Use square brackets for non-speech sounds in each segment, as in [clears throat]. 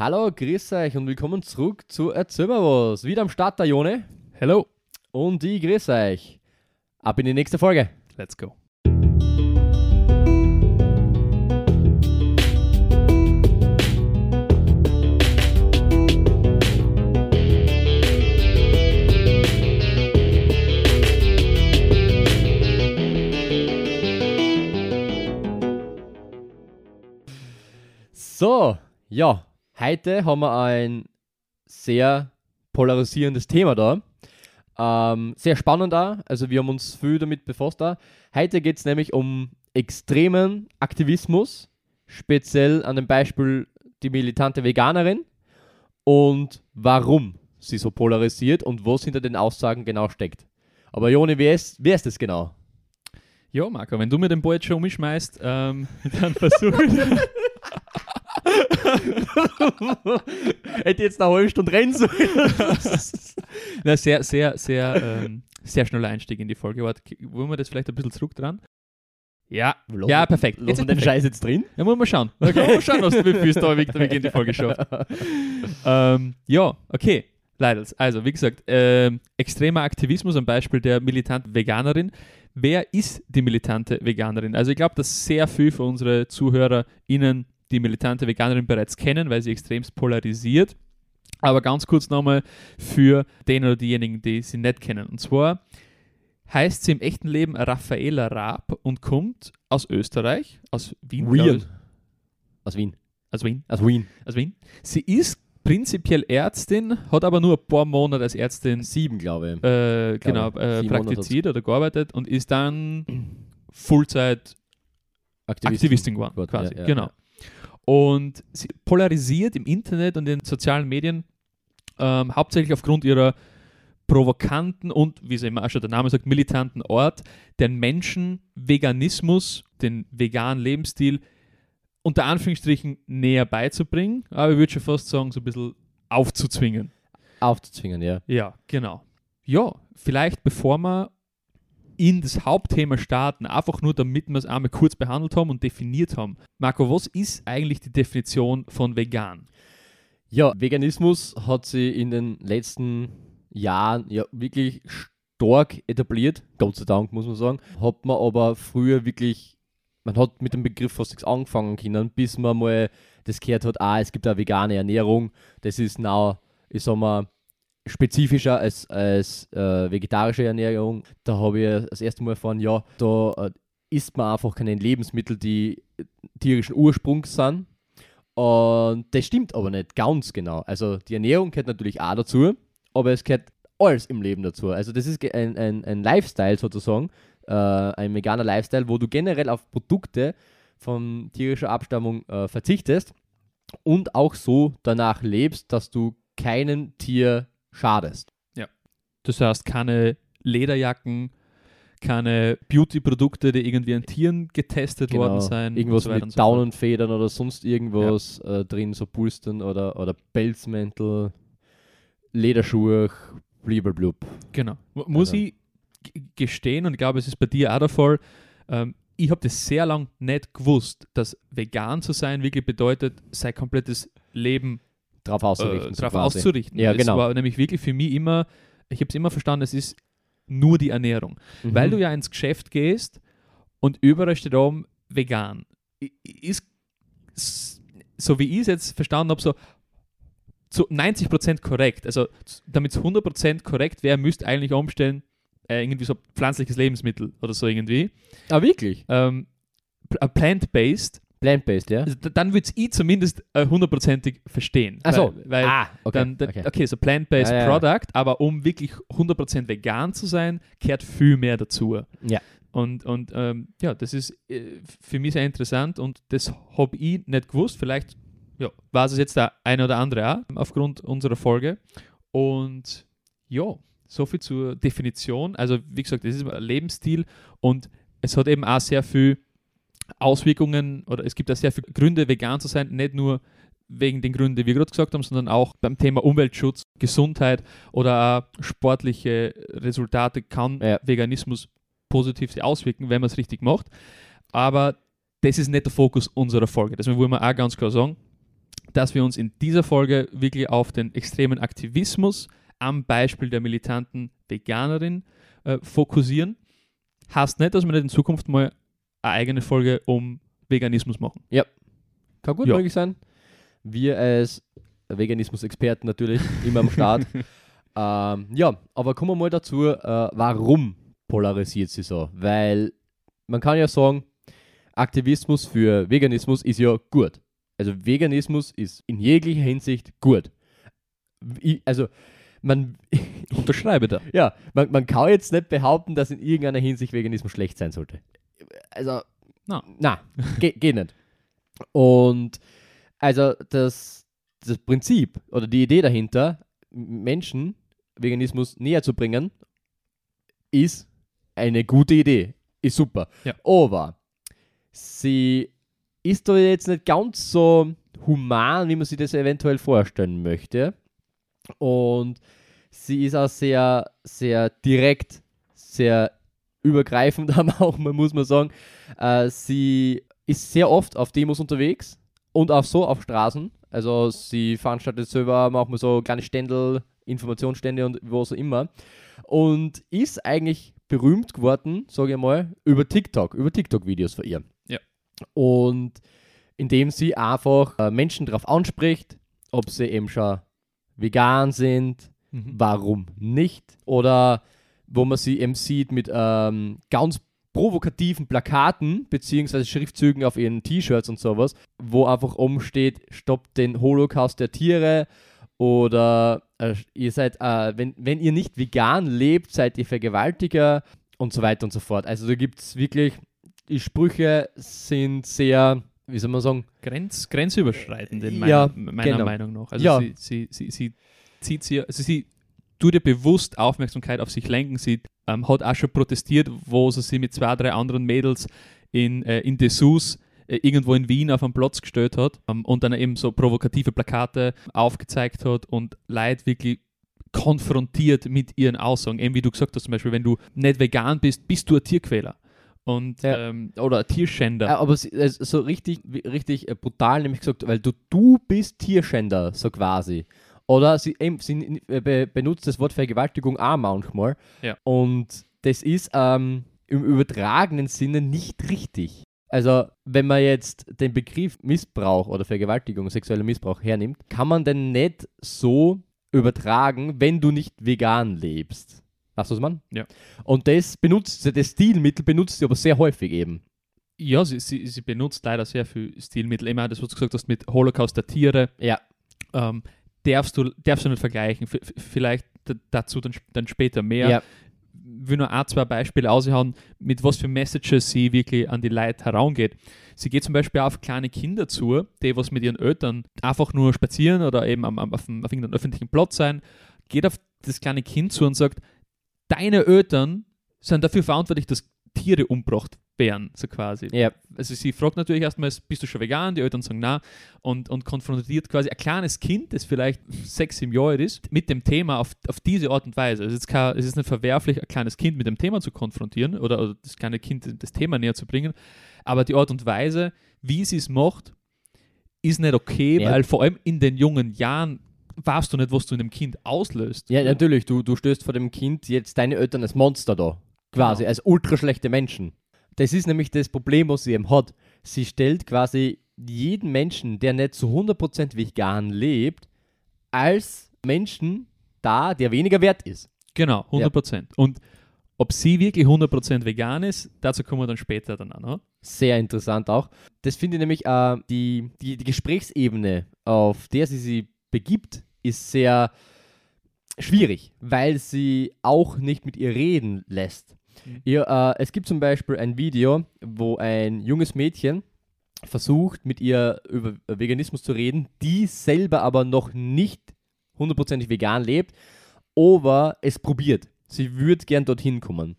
Hallo, grüß euch und willkommen zurück zu Erzähl mal was. Wieder am Start der Jone Hello. und ich grüß euch. Ab in die nächste Folge. Let's go. So, ja, heute haben wir ein sehr polarisierendes Thema da. Ähm, sehr spannend da. Also wir haben uns viel damit befasst da. Heute geht es nämlich um extremen Aktivismus, speziell an dem Beispiel die militante Veganerin und warum sie so polarisiert und was hinter den Aussagen genau steckt. Aber Joni, wer ist, wer ist das genau? Ja, Marco, wenn du mir den Ball jetzt schon umschmeißt, ähm, [laughs] dann versuche ich. [laughs] [laughs] Hätte jetzt eine halbe Stunde rennen sollen. [laughs] Na, sehr, sehr, sehr, ähm, sehr schneller Einstieg in die Folge. Warte, wollen wir das vielleicht ein bisschen zurück dran? Ja, ja, perfekt. Lassen wir den. Scheiß jetzt drin? Ja, muss man schauen. Okay. Mal schauen, was du da wirklich damit in die Folge schafft. [laughs] ähm, ja, okay. Leidels. Also, wie gesagt, ähm, extremer Aktivismus am Beispiel der militanten Veganerin. Wer ist die militante Veganerin? Also, ich glaube, dass sehr viel für unsere ZuhörerInnen die militante Veganerin bereits kennen, weil sie extremst polarisiert. Aber ganz kurz nochmal für den oder diejenigen, die sie nicht kennen. Und zwar heißt sie im echten Leben Raffaela Raab und kommt aus Österreich, aus Wien. Wien. Aus Wien. Aus Wien. Aus Wien. Aus Wien. Sie ist prinzipiell Ärztin, hat aber nur ein paar Monate als Ärztin Sieben, glaube ich. äh, genau, Glaube, äh, sieben Monate praktiziert oder gearbeitet und ist dann Fullzeit Aktivistin geworden, Gut, quasi. ja, ja, genau. ja. Und sie polarisiert im Internet und in sozialen Medien ähm, hauptsächlich aufgrund ihrer provokanten und, wie sie immer auch schon der Name sagt, militanten Art, den Menschen Veganismus, den veganen Lebensstil unter Anführungsstrichen näher beizubringen, aber ich würde schon fast sagen, so ein bisschen aufzuzwingen. Aufzuzwingen, ja. Ja, genau. Ja, vielleicht bevor wir in das Hauptthema starten, einfach nur damit wir es einmal kurz behandelt haben und definiert haben. Marco, was ist eigentlich die Definition von vegan? Ja, Veganismus hat sich in den letzten Jahren ja wirklich stark etabliert. Gott sei Dank, muss man sagen. Hat man aber früher wirklich, man hat mit dem Begriff fast nichts angefangen können, bis man mal das gehört hat, ah, es gibt eine vegane Ernährung. Das ist now, ich sag mal, spezifischer als, als äh, vegetarische Ernährung. Da habe ich das erste Mal erfahren, ja, da äh, isst man einfach keine Lebensmittel, die äh, tierischen Ursprungs sind. Und das stimmt aber nicht ganz genau. Also die Ernährung gehört natürlich auch dazu, aber es gehört alles im Leben dazu. Also das ist ein, ein, ein Lifestyle sozusagen, äh, ein veganer Lifestyle, wo du generell auf Produkte von tierischer Abstammung äh, verzichtest und auch so danach lebst, dass du keinem Tier schadest. Das heißt, keine Lederjacken, keine Beauty-Produkte, die irgendwie an Tieren getestet worden sein. Genau. Irgendwas so mit so. Daunenfedern oder sonst irgendwas äh, drin, so Pulstern oder, oder Pelzmäntel, Lederschuhe, blibelblub. Genau. Mu- Muss Also- ich gestehen, und ich glaube, es ist bei dir auch der Fall, ähm, ich habe das sehr lang nicht gewusst, dass vegan zu sein wirklich bedeutet, sein komplettes Leben Drauf äh, auszurichten. so darauf quasi. auszurichten. Ja, Es genau. war nämlich wirklich für mich immer, ich habe es immer verstanden, es ist nur die Ernährung. Mhm. Weil du ja ins Geschäft gehst und überall steht oben vegan. Ist, so wie ich es jetzt verstanden habe, so zu 90% korrekt. Also damit es 100% korrekt wäre, müsste eigentlich umstellen, äh, irgendwie so pflanzliches Lebensmittel oder so irgendwie. Ah, wirklich? Ähm, äh, Plant-based, Plant-based, ja? also dann würde es ich zumindest äh, hundertprozentig verstehen. Ach so. Weil, weil ah, okay. dann, dann, okay. okay. so plant-based Ja, ja, ja. Product, aber um wirklich 100% vegan zu sein, gehört viel mehr dazu. Ja. Und, und ähm, ja, das ist äh, für mich sehr interessant und das habe ich nicht gewusst. Vielleicht ja, war es jetzt der eine oder andere auch aufgrund unserer Folge. Und ja, soviel zur Definition. Also, wie gesagt, das ist ein Lebensstil und es hat eben auch sehr viel Auswirkungen oder es gibt auch sehr viele Gründe, vegan zu sein, nicht nur wegen den Gründen, die wir gerade gesagt haben, sondern auch beim Thema Umweltschutz, Gesundheit oder auch sportliche Resultate kann Ja. Veganismus positiv sich auswirken, wenn man es richtig macht. Aber das ist nicht der Fokus unserer Folge. Deswegen wollen wir auch ganz klar sagen, dass wir uns in dieser Folge wirklich auf den extremen Aktivismus am Beispiel der militanten Veganerin äh, fokussieren. Heißt nicht, dass wir nicht in Zukunft mal eine eigene Folge um Veganismus machen. Kann gut Ja. möglich sein. Wir als Veganismus-Experten natürlich immer am Start. [laughs] ähm, ja, aber kommen wir mal dazu, äh, warum polarisiert sie so? Weil man kann ja sagen, Aktivismus für Veganismus ist ja gut. Also Veganismus ist in jeglicher Hinsicht gut. Ich, also man, [laughs] Unterschreibe da. ja, man, man kann jetzt nicht behaupten, dass in irgendeiner Hinsicht Veganismus schlecht sein sollte. Also, Na. na, ge geht nicht. Und also das, das Prinzip oder die Idee dahinter, Menschen Veganismus näher zu bringen, ist eine gute Idee. Ist super. Ja. Aber sie ist doch jetzt nicht ganz so human, wie man sich das eventuell vorstellen möchte. Und sie ist auch sehr, sehr direkt, sehr übergreifend, [laughs] aber auch, man muss man sagen, äh, sie ist sehr oft auf Demos unterwegs und auch so auf Straßen. Also sie veranstaltet selber manchmal so kleine Ständel, Informationsstände und was auch immer. Und ist eigentlich berühmt geworden, sage ich mal, über TikTok, über TikTok-Videos von ihr. Ja. Und indem sie einfach äh, Menschen darauf anspricht, ob sie eben schon vegan sind, Mhm. warum nicht? Oder wo man sie eben sieht mit ähm, ganz provokativen Plakaten beziehungsweise Schriftzügen auf ihren T-Shirts und sowas, wo einfach oben steht, stoppt den Holocaust der Tiere oder äh, ihr seid, äh, wenn, wenn ihr nicht vegan lebt, seid ihr Vergewaltiger und so weiter und so fort. Also da gibt es wirklich, die Sprüche sind sehr, wie soll man sagen, Grenz, grenzüberschreitend in meiner, Ja, meiner genau. Meinung nach. Also Ja. sie, sie, sie, sie zieht sie, also sie tut ihr bewusst Aufmerksamkeit auf sich lenken. Sie ähm, hat auch schon protestiert, wo sie sich mit zwei, drei anderen Mädels in, äh, in Dessous äh, irgendwo in Wien auf einen Platz gestellt hat ähm, und dann eben so provokative Plakate aufgezeigt hat und Leute wirklich konfrontiert mit ihren Aussagen. Eben wie du gesagt hast, zum Beispiel, wenn du nicht vegan bist, bist du ein Tierquäler. Und, Ja. ähm, oder ein Tierschänder. Ja, aber also so richtig, richtig brutal nämlich gesagt, weil du, du bist Tierschänder, so quasi. Oder sie, eben, sie äh, be, benutzt das Wort Vergewaltigung auch manchmal. Ja. Und das ist ähm, im übertragenen Sinne nicht richtig. Also, wenn man jetzt den Begriff Missbrauch oder Vergewaltigung, sexueller Missbrauch hernimmt, kann man den nicht so übertragen, wenn du nicht vegan lebst. Weißt du, was man? Ja. Und das benutzt sie, das Stilmittel benutzt sie aber sehr häufig eben. Ja, sie, sie, sie benutzt leider sehr viel Stilmittel. Immer das, was du gesagt hast mit Holocaust der Tiere, Ja. ähm, darfst, du, darfst du nicht vergleichen. V vielleicht dazu dann, dann später mehr. ja. will nur ein, zwei Beispiele aushauen, mit was für Messages sie wirklich an die Leute herangeht. Sie geht zum Beispiel auf kleine Kinder zu, die was mit ihren Eltern einfach nur spazieren oder eben am, am, auf, einem- auf irgendeinem öffentlichen Platz sein, geht auf das kleine Kind zu und sagt, deine Eltern sind dafür verantwortlich, dass Tiere umgebracht werden, so quasi. Ja. Also sie fragt natürlich erstmal, bist du schon vegan? Die Eltern sagen na und, und konfrontiert quasi ein kleines Kind, das vielleicht sechs, Jahre alt ist, mit dem Thema auf, auf diese Art und Weise. Es ist, kein, es ist nicht verwerflich, ein kleines Kind mit dem Thema zu konfrontieren oder, oder das kleine Kind das Thema näher zu bringen, aber die Art und Weise, wie sie es macht, ist nicht okay, Ja. weil vor allem in den jungen Jahren weißt du nicht, was du in dem Kind auslöst. Ja, natürlich, du, du stößt vor dem Kind jetzt deine Eltern als Monster da. Quasi, Genau. als ultra schlechte Menschen. Das ist nämlich das Problem, was sie eben hat. Sie stellt quasi jeden Menschen, der nicht zu 100% vegan lebt, als Menschen dar, der weniger wert ist. Genau, 100 Prozent. Und ob sie wirklich 100% vegan ist, dazu kommen wir dann später dann an. Oder? Sehr interessant auch. Das finde ich nämlich, äh, die, die, die Gesprächsebene, auf der sie sie begibt, ist sehr schwierig, weil sie auch nicht mit ihr reden lässt. Mhm. Ihr, äh, es gibt zum Beispiel ein Video, wo ein junges Mädchen versucht, mit ihr über Veganismus zu reden, die selber aber noch nicht hundertprozentig vegan lebt, aber es probiert. Sie würde gern dorthin kommen.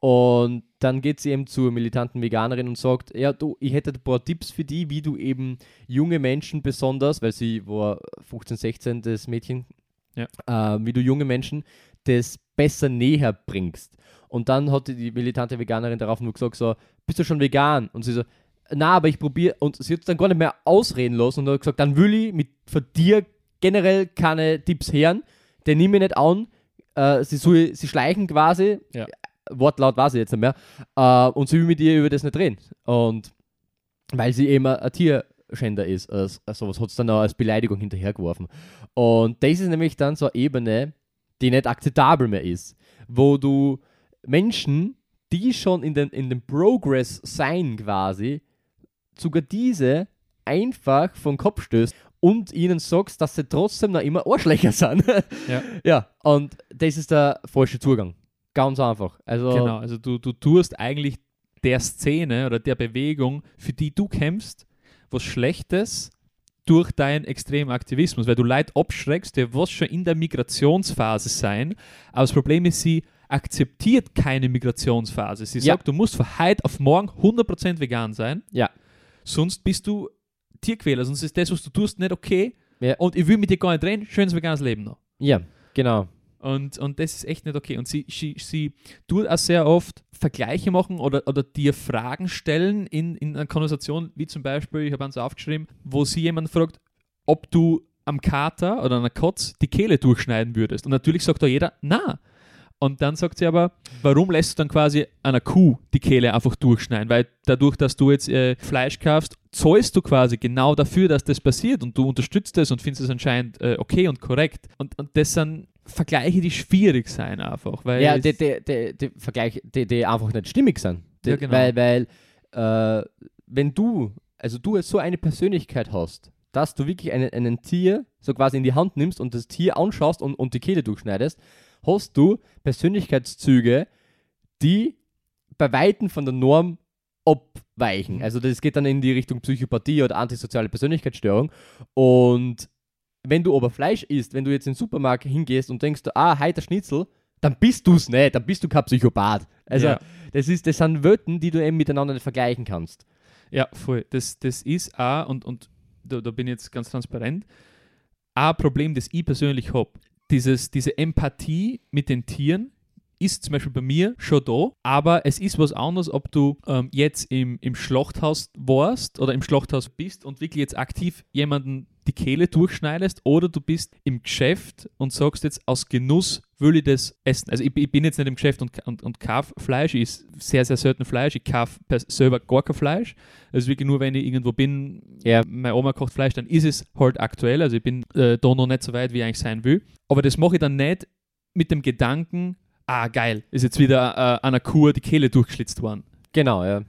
Und dann geht sie eben zur militanten Veganerin und sagt, ja, du, ich hätte ein paar Tipps für die, wie du eben junge Menschen besonders, weil sie war 15, 16, das Mädchen, Ja. äh, wie du junge Menschen das besser näher bringst. Und dann hat die militante Veganerin darauf nur gesagt, so, bist du schon vegan? Und sie so, na, aber ich probiere, und sie hat es dann gar nicht mehr ausreden lassen und hat gesagt, dann will ich mit, von dir generell keine Tipps hören, den nehme ich nicht an, äh, sie, soll, sie schleichen quasi, Ja. Wortlaut weiß ich jetzt nicht mehr, äh, und sie will mit ihr über das nicht reden. Und weil sie eben ein Tierschänder ist, also sowas hat es dann auch als Beleidigung hinterhergeworfen. Und das ist nämlich dann so eine Ebene, die nicht akzeptabel mehr ist, wo du Menschen, die schon in den, in den Progress sein quasi, sogar diese einfach vom Kopf stößt und ihnen sagst, dass sie trotzdem noch immer Arschlöcher sind. Ja. [laughs] ja, und das ist der falsche Zugang. Ganz einfach. Also, Genau, also du, du tust eigentlich der Szene oder der Bewegung, für die du kämpfst, was Schlechtes durch deinen extremen Aktivismus, weil du Leute abschreckst, die was schon in der Migrationsphase sein, aber das Problem ist, sie akzeptiert keine Migrationsphase. Sie Ja. sagt, du musst von heute auf morgen 100% vegan sein, Ja. sonst bist du Tierquäler, sonst ist das, was du tust, nicht okay Ja. und ich will mit dir gar nicht reden, schönes veganes Leben noch. Ja, genau. Und, und das ist echt nicht okay. Und sie, sie, sie tut auch sehr oft Vergleiche machen oder, oder dir Fragen stellen in, in einer Konversation, wie zum Beispiel, ich habe eins aufgeschrieben, wo sie jemand fragt, ob du am Kater oder an einer Kotz die Kehle durchschneiden würdest. Und natürlich sagt da jeder, na. Und dann sagt sie aber, warum lässt du dann quasi einer Kuh die Kehle einfach durchschneiden? Weil dadurch, dass du jetzt äh, Fleisch kaufst, zahlst du quasi genau dafür, dass das passiert und du unterstützt es und findest es anscheinend äh, okay und korrekt. Und, und das sind Vergleiche, die schwierig sein einfach. Weil Ja, die, die, die, die Vergleich, die, die einfach nicht stimmig sind. Die, Ja, genau. Weil, weil äh, wenn du, also du so eine Persönlichkeit hast, dass du wirklich einen, einen Tier so quasi in die Hand nimmst und das Tier anschaust und, und die Kehle durchschneidest, hast du Persönlichkeitszüge, die bei Weitem von der Norm abweichen. Also das geht dann in die Richtung Psychopathie oder antisoziale Persönlichkeitsstörung. Und wenn du aber Fleisch isst, wenn du jetzt in den Supermarkt hingehst und denkst, ah, heiter Schnitzel, dann bist du es nicht, dann bist du kein Psychopath. Also Ja. das, ist, das sind Welten, die du eben miteinander nicht vergleichen kannst. Ja, voll. Das, das ist auch, und, und da, da bin ich jetzt ganz transparent, ein Problem, das ich persönlich habe. Dieses, diese Empathie mit den Tieren ist zum Beispiel bei mir schon da, aber es ist was anderes, ob du ähm, jetzt im, im Schlachthaus warst oder im Schlachthaus bist und wirklich jetzt aktiv jemanden die Kehle durchschneidest oder du bist im Geschäft und sagst jetzt aus Genuss will ich das essen. Also ich, ich bin jetzt nicht im Geschäft und, und, und kaufe Fleisch, ich esse sehr, sehr selten Fleisch, ich kaufe selber gar kein Fleisch. Also wirklich nur, wenn ich irgendwo bin, Ja. meine Oma kocht Fleisch, dann ist es halt aktuell, also ich bin äh, da noch nicht so weit, wie ich eigentlich sein will. Aber das mache ich dann nicht mit dem Gedanken, ah geil, ist jetzt wieder äh, an einer Kur die Kehle durchgeschlitzt worden. Genau, ja.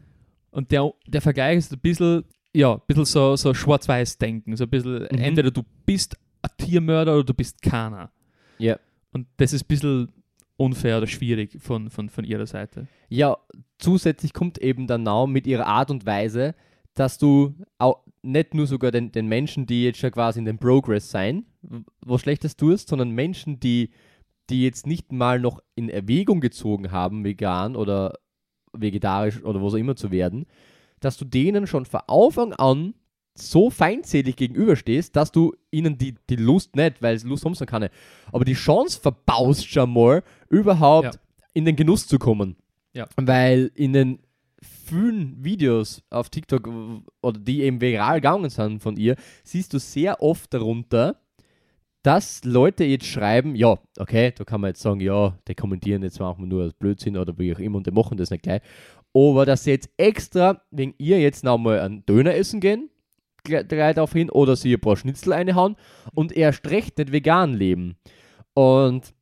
Und der, der Vergleich ist ein bisschen, ja, ein bisschen so, so schwarz-weiß-denken. So ein bisschen, Mhm. entweder du bist ein Tiermörder oder du bist keiner. Ja. Und das ist ein bisschen unfair oder schwierig von, von, von ihrer Seite. Ja, zusätzlich kommt eben dann auch mit ihrer Art und Weise, dass du auch nicht nur sogar den, den Menschen, die jetzt schon quasi in den Progress sein, was Schlechtes tust, sondern Menschen, die, die jetzt nicht mal noch in Erwägung gezogen haben, vegan oder vegetarisch oder was auch immer zu werden, dass du denen schon von Anfang an so feindselig gegenüberstehst, dass du ihnen die, die Lust nicht, weil Lust haben sie keine, aber die Chance verbaust schon mal, überhaupt Ja. in den Genuss zu kommen. Ja. Weil in den vielen Videos auf TikTok w- oder die eben viral gegangen sind von ihr, siehst du sehr oft darunter, dass Leute jetzt schreiben, ja, okay, da kann man jetzt sagen, ja, die kommentieren jetzt manchmal nur als Blödsinn oder wie auch immer und die machen das nicht gleich. Aber dass sie jetzt extra wegen ihr jetzt noch mal einen Döner essen gehen, gleich darauf hin, oder sie ein paar Schnitzel reinhauen und erst recht nicht vegan leben. Und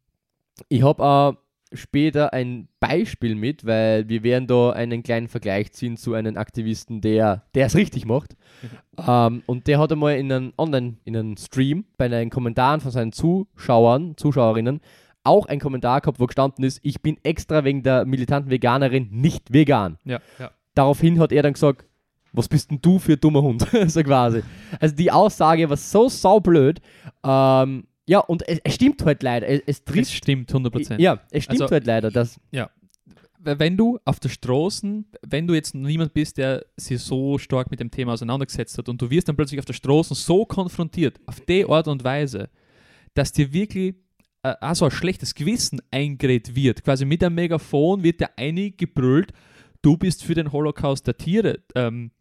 ich habe auch später ein Beispiel mit, weil wir werden da einen kleinen Vergleich ziehen zu einem Aktivisten, der es richtig macht. [laughs] ähm, und der hat einmal in einem Online, in einem Stream, bei den Kommentaren von seinen Zuschauern, Zuschauerinnen, auch ein Kommentar gehabt, wo gestanden ist, ich bin extra wegen der militanten Veganerin nicht vegan. Ja, ja. Daraufhin hat er dann gesagt, was bist denn du für ein dummer Hund? [laughs] so quasi. Also die Aussage war so saublöd. Ähm, ja, und es, es stimmt halt leider. Es, es trifft. stimmt 100%. Ja, es stimmt Also, halt leider. Dass, Weil wenn du auf der Straße, wenn du jetzt niemand bist, der sich so stark mit dem Thema auseinandergesetzt hat und du wirst dann plötzlich auf der Straße so konfrontiert, auf die Art und Weise, dass dir wirklich äh, auch so ein schlechtes Gewissen eingeredet wird. Quasi mit einem Megafon wird dir eingebrüllt, du bist für den Holocaust der Tiere ähm,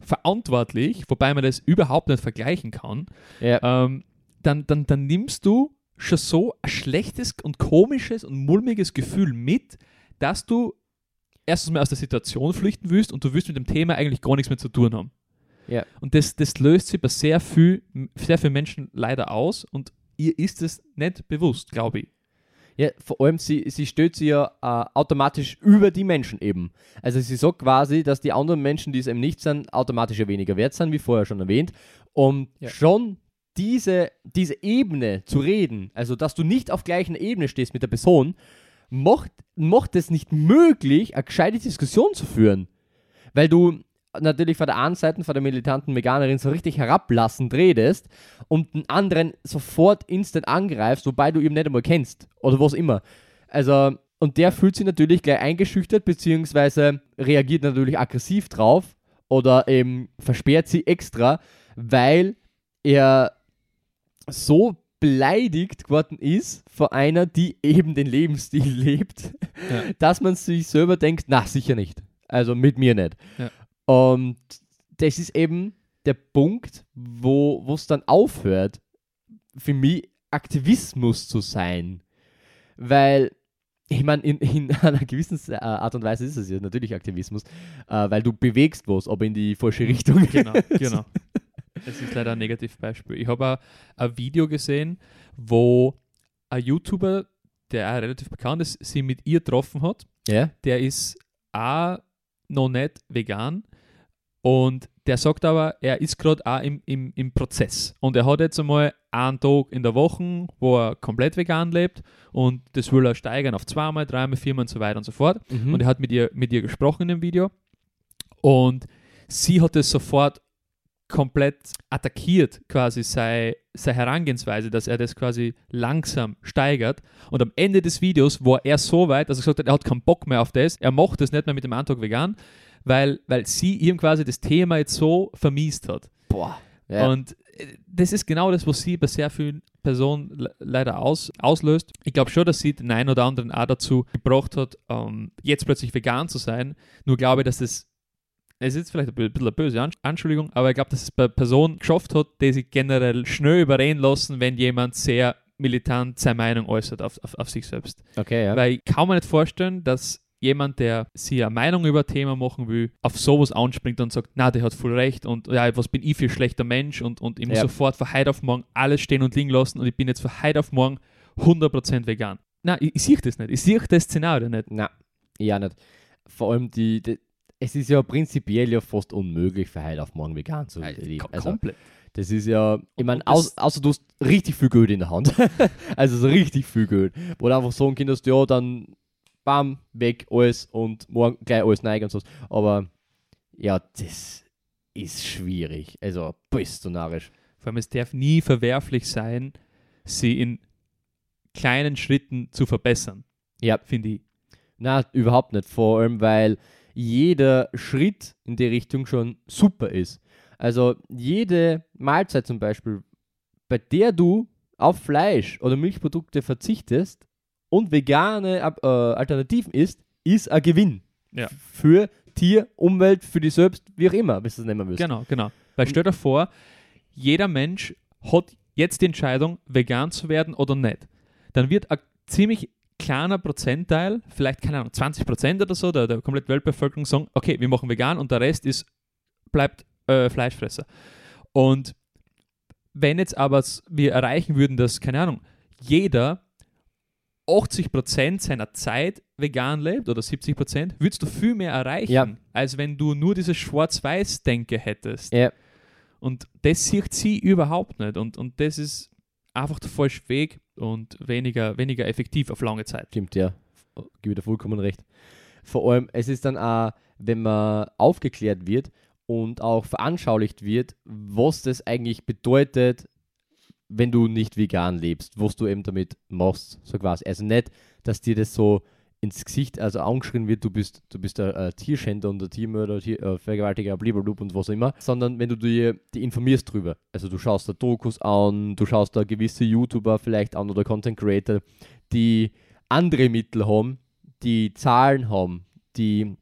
verantwortlich, wobei man das überhaupt nicht vergleichen kann, Ja. ähm, dann, dann, dann nimmst du schon so ein schlechtes und komisches und mulmiges Gefühl mit, dass du erstens mal aus der Situation flüchten willst und du willst mit dem Thema eigentlich gar nichts mehr zu tun haben. Ja. Und das, das löst sich bei sehr viel, sehr vielen Menschen leider aus und ihr ist es nicht bewusst, glaube ich. Ja, vor allem, sie, sie stellt sie ja äh, automatisch über die Menschen eben. Also sie sagt quasi, dass die anderen Menschen, die es eben nicht sind, automatisch ja weniger wert sind, wie vorher schon erwähnt. Um Ja. schon diese, diese Ebene zu reden, also dass du nicht auf gleicher Ebene stehst mit der Person, macht, macht es nicht möglich, eine gescheite Diskussion zu führen. Weil du natürlich von der einen Seite, von der militanten Veganerin so richtig herablassend redest und den anderen sofort instant angreifst, wobei du ihn nicht einmal kennst oder was immer. Also, und der fühlt sich natürlich gleich eingeschüchtert, beziehungsweise reagiert natürlich aggressiv drauf oder eben versperrt sie extra, weil er so beleidigt geworden ist von einer, die eben den Lebensstil [laughs] lebt, Ja. dass man sich selber denkt, na sicher nicht. Also mit mir nicht. Ja. Und das ist eben der Punkt, wo es dann aufhört, für mich Aktivismus zu sein. Weil, ich meine, in, in [laughs] einer gewissen äh, Art und Weise ist es ja natürlich Aktivismus, äh, weil du bewegst was, aber in die falsche Richtung. Genau, genau. Das ist leider ein Negativbeispiel. Ich habe auch ein Video gesehen, wo ein YouTuber, der auch relativ bekannt ist, sie mit ihr getroffen hat. Ja? Der ist auch noch nicht vegan und der sagt aber, er ist gerade auch im, im, im Prozess. Und er hat jetzt einmal einen Tag in der Woche, wo er komplett vegan lebt und das will er steigern auf zweimal, dreimal, viermal und so weiter und so fort. Mhm. Und er hat mit ihr, mit ihr gesprochen in dem Video. Und sie hat es sofort komplett attackiert, quasi seine, seine Herangehensweise, dass er das quasi langsam steigert. Und am Ende des Videos war er so weit, dass er gesagt hat, er hat keinen Bock mehr auf das, er macht das nicht mehr mit dem Antrag vegan, weil, weil sie ihm quasi das Thema jetzt so vermiest hat. Boah. Ja. Und äh, das ist genau das, was sie bei sehr vielen Personen le- leider aus, auslöst. Ich glaube schon, dass sie den einen oder anderen auch dazu gebracht hat, ähm, jetzt plötzlich vegan zu sein. Nur glaube ich, dass das, es ist vielleicht ein bi- bisschen eine böse Ansch- Anschuldigung, aber ich glaube, dass es bei Personen geschafft hat, die sich generell schnell überreden lassen, wenn jemand sehr militant seine Meinung äußert auf, auf, auf sich selbst. okay, ja. Weil ich kann mir nicht vorstellen, dass jemand, der sich eine Meinung über ein Thema machen will, auf sowas anspringt und sagt, na, der hat voll recht und ja, was bin ich für ein schlechter Mensch und, und ich muss Ja. sofort von heute auf morgen alles stehen und liegen lassen und ich bin jetzt von heute auf morgen 100% vegan. Na, ich, ich sehe das nicht. Ich sehe das Szenario nicht. Na, ja nicht. Vor allem die, die, es ist ja prinzipiell ja fast unmöglich für heute auf morgen vegan zu leben. Also, komplett. das ist ja, ich meine, aus, außer du hast richtig viel Geld in der Hand. [laughs] also so richtig viel Geld. Wo du einfach sagen kannst, ja, dann bam, weg, alles und morgen gleich alles neu und so. Aber ja, das ist schwierig. Also, bist du narrisch. Vor allem, es darf nie verwerflich sein, sie in kleinen Schritten zu verbessern. Ja. Finde ich. Na, überhaupt nicht. Vor allem, weil jeder Schritt in die Richtung schon super ist. Also jede Mahlzeit zum Beispiel, bei der du auf Fleisch oder Milchprodukte verzichtest und vegane äh, Alternativen isst, ist ein Gewinn. Ja. Für Tier, Umwelt, für dich selbst, wie auch immer, wie du es nennen willst. Genau, genau. Weil stell dir vor, jeder Mensch hat jetzt die Entscheidung, vegan zu werden oder nicht. Dann wird ein ziemlich kleiner Prozentteil, vielleicht keine Ahnung, 20 Prozent oder so, der, der kompletten Weltbevölkerung sagen, okay, wir machen vegan und der Rest ist, bleibt äh, Fleischfresser. Und wenn jetzt aber wir erreichen würden, dass, keine Ahnung, jeder 80 Prozent seiner Zeit vegan lebt oder 70 Prozent, würdest du viel mehr erreichen, Ja. als wenn du nur dieses Schwarz-Weiß-Denke hättest. Ja. Und das sieht sie überhaupt nicht. Und, und das ist einfach der falsche Weg und weniger, weniger effektiv auf lange Zeit. Stimmt, ja. Gebe dir vollkommen recht. Vor allem, es ist dann auch, wenn man aufgeklärt wird und auch veranschaulicht wird, was das eigentlich bedeutet, wenn du nicht vegan lebst, was du eben damit machst, so quasi. Also nicht, dass dir das so ins Gesicht also angeschrien wird, du bist, du bist ein, ein Tierschänder und ein Tiermörder, Tier, äh, Vergewaltiger, blablabla und was auch immer, sondern wenn du dir die informierst drüber. Also du schaust da Dokus an, du schaust da gewisse YouTuber vielleicht an oder Content Creator, die andere Mittel haben, die Zahlen haben, die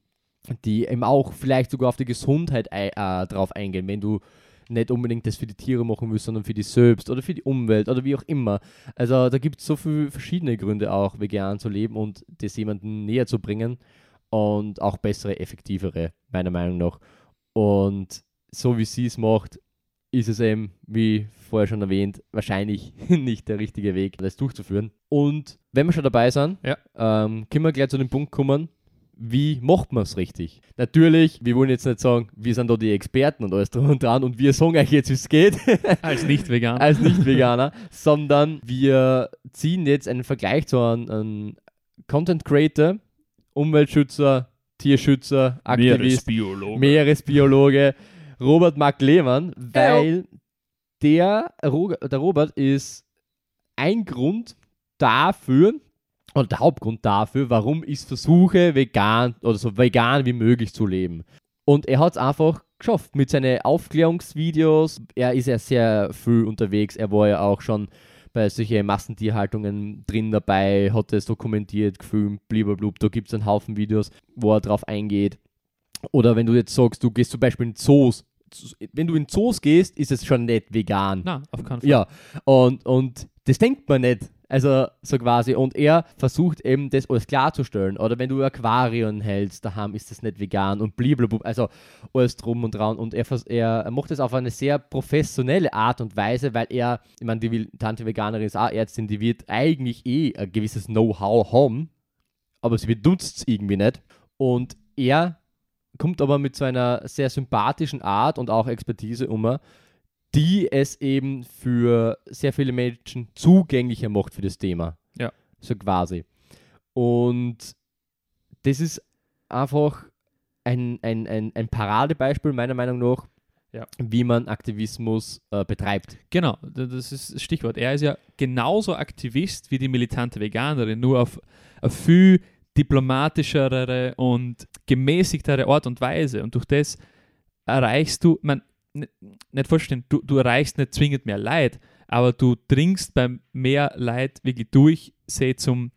die eben auch vielleicht sogar auf die Gesundheit ei äh, drauf eingehen, wenn du nicht unbedingt das für die Tiere machen willst, sondern für dich selbst oder für die Umwelt oder wie auch immer. Also da gibt es so viele verschiedene Gründe auch, vegan zu leben und das jemandem näher zu bringen und auch bessere, effektivere, meiner Meinung nach. Und so wie sie es macht, ist es eben, wie vorher schon erwähnt, wahrscheinlich [laughs] nicht der richtige Weg, das durchzuführen. Und wenn wir schon dabei sind, Ja. ähm, können wir gleich zu dem Punkt kommen, wie macht man es richtig? Natürlich, wir wollen jetzt nicht sagen, wir sind da die Experten und alles drum und dran und wir sagen euch jetzt, wie es geht, [laughs] Als Nicht-Veganer. als Nicht-Veganer, sondern wir ziehen jetzt einen Vergleich zu einem, einem Content Creator, Umweltschützer, Tierschützer, Aktivist, Meeresbiologe. Meeresbiologe Robert Mark Lehmann, weil der, der Robert ist ein Grund dafür, oder der Hauptgrund dafür, warum ich versuche, vegan oder so vegan wie möglich zu leben. Und er hat es einfach geschafft mit seinen Aufklärungsvideos. Er ist ja sehr viel unterwegs. Er war ja auch schon bei solchen Massentierhaltungen drin dabei, hat es dokumentiert, gefilmt, blablabla. Da gibt es einen Haufen Videos, wo er drauf eingeht. Oder wenn du jetzt sagst, du gehst zum Beispiel in Zoos. Wenn du in Zoos gehst, ist es schon nicht vegan. Na, auf keinen Fall. Ja, und, und das denkt man nicht. Also so quasi. Und er versucht eben das alles klarzustellen. Oder wenn du Aquarien hältst, daheim ist das nicht vegan und blablabla. Also alles drum und dran. Und er, er, macht das auf eine sehr professionelle Art und Weise, weil er, ich meine, die Tante Veganerin ist auch Ärztin, die wird eigentlich eh ein gewisses Know-how haben, aber sie benutzt es irgendwie nicht. Und er kommt aber mit so einer sehr sympathischen Art und auch Expertise um, die es eben für sehr viele Menschen zugänglicher macht für das Thema. Ja. So quasi. Und das ist einfach ein, ein, ein, ein Paradebeispiel, meiner Meinung nach, Ja. wie man Aktivismus äh, betreibt. Genau, das ist das Stichwort. Er ist ja genauso Aktivist wie die militante Veganerin, nur auf eine viel diplomatischere und gemäßigtere Art und Weise. Und durch das erreichst du, man, n- nicht vorstellen, du, du erreichst nicht zwingend mehr Leid, aber du dringst beim mehr Leid wirklich durch, sie zum,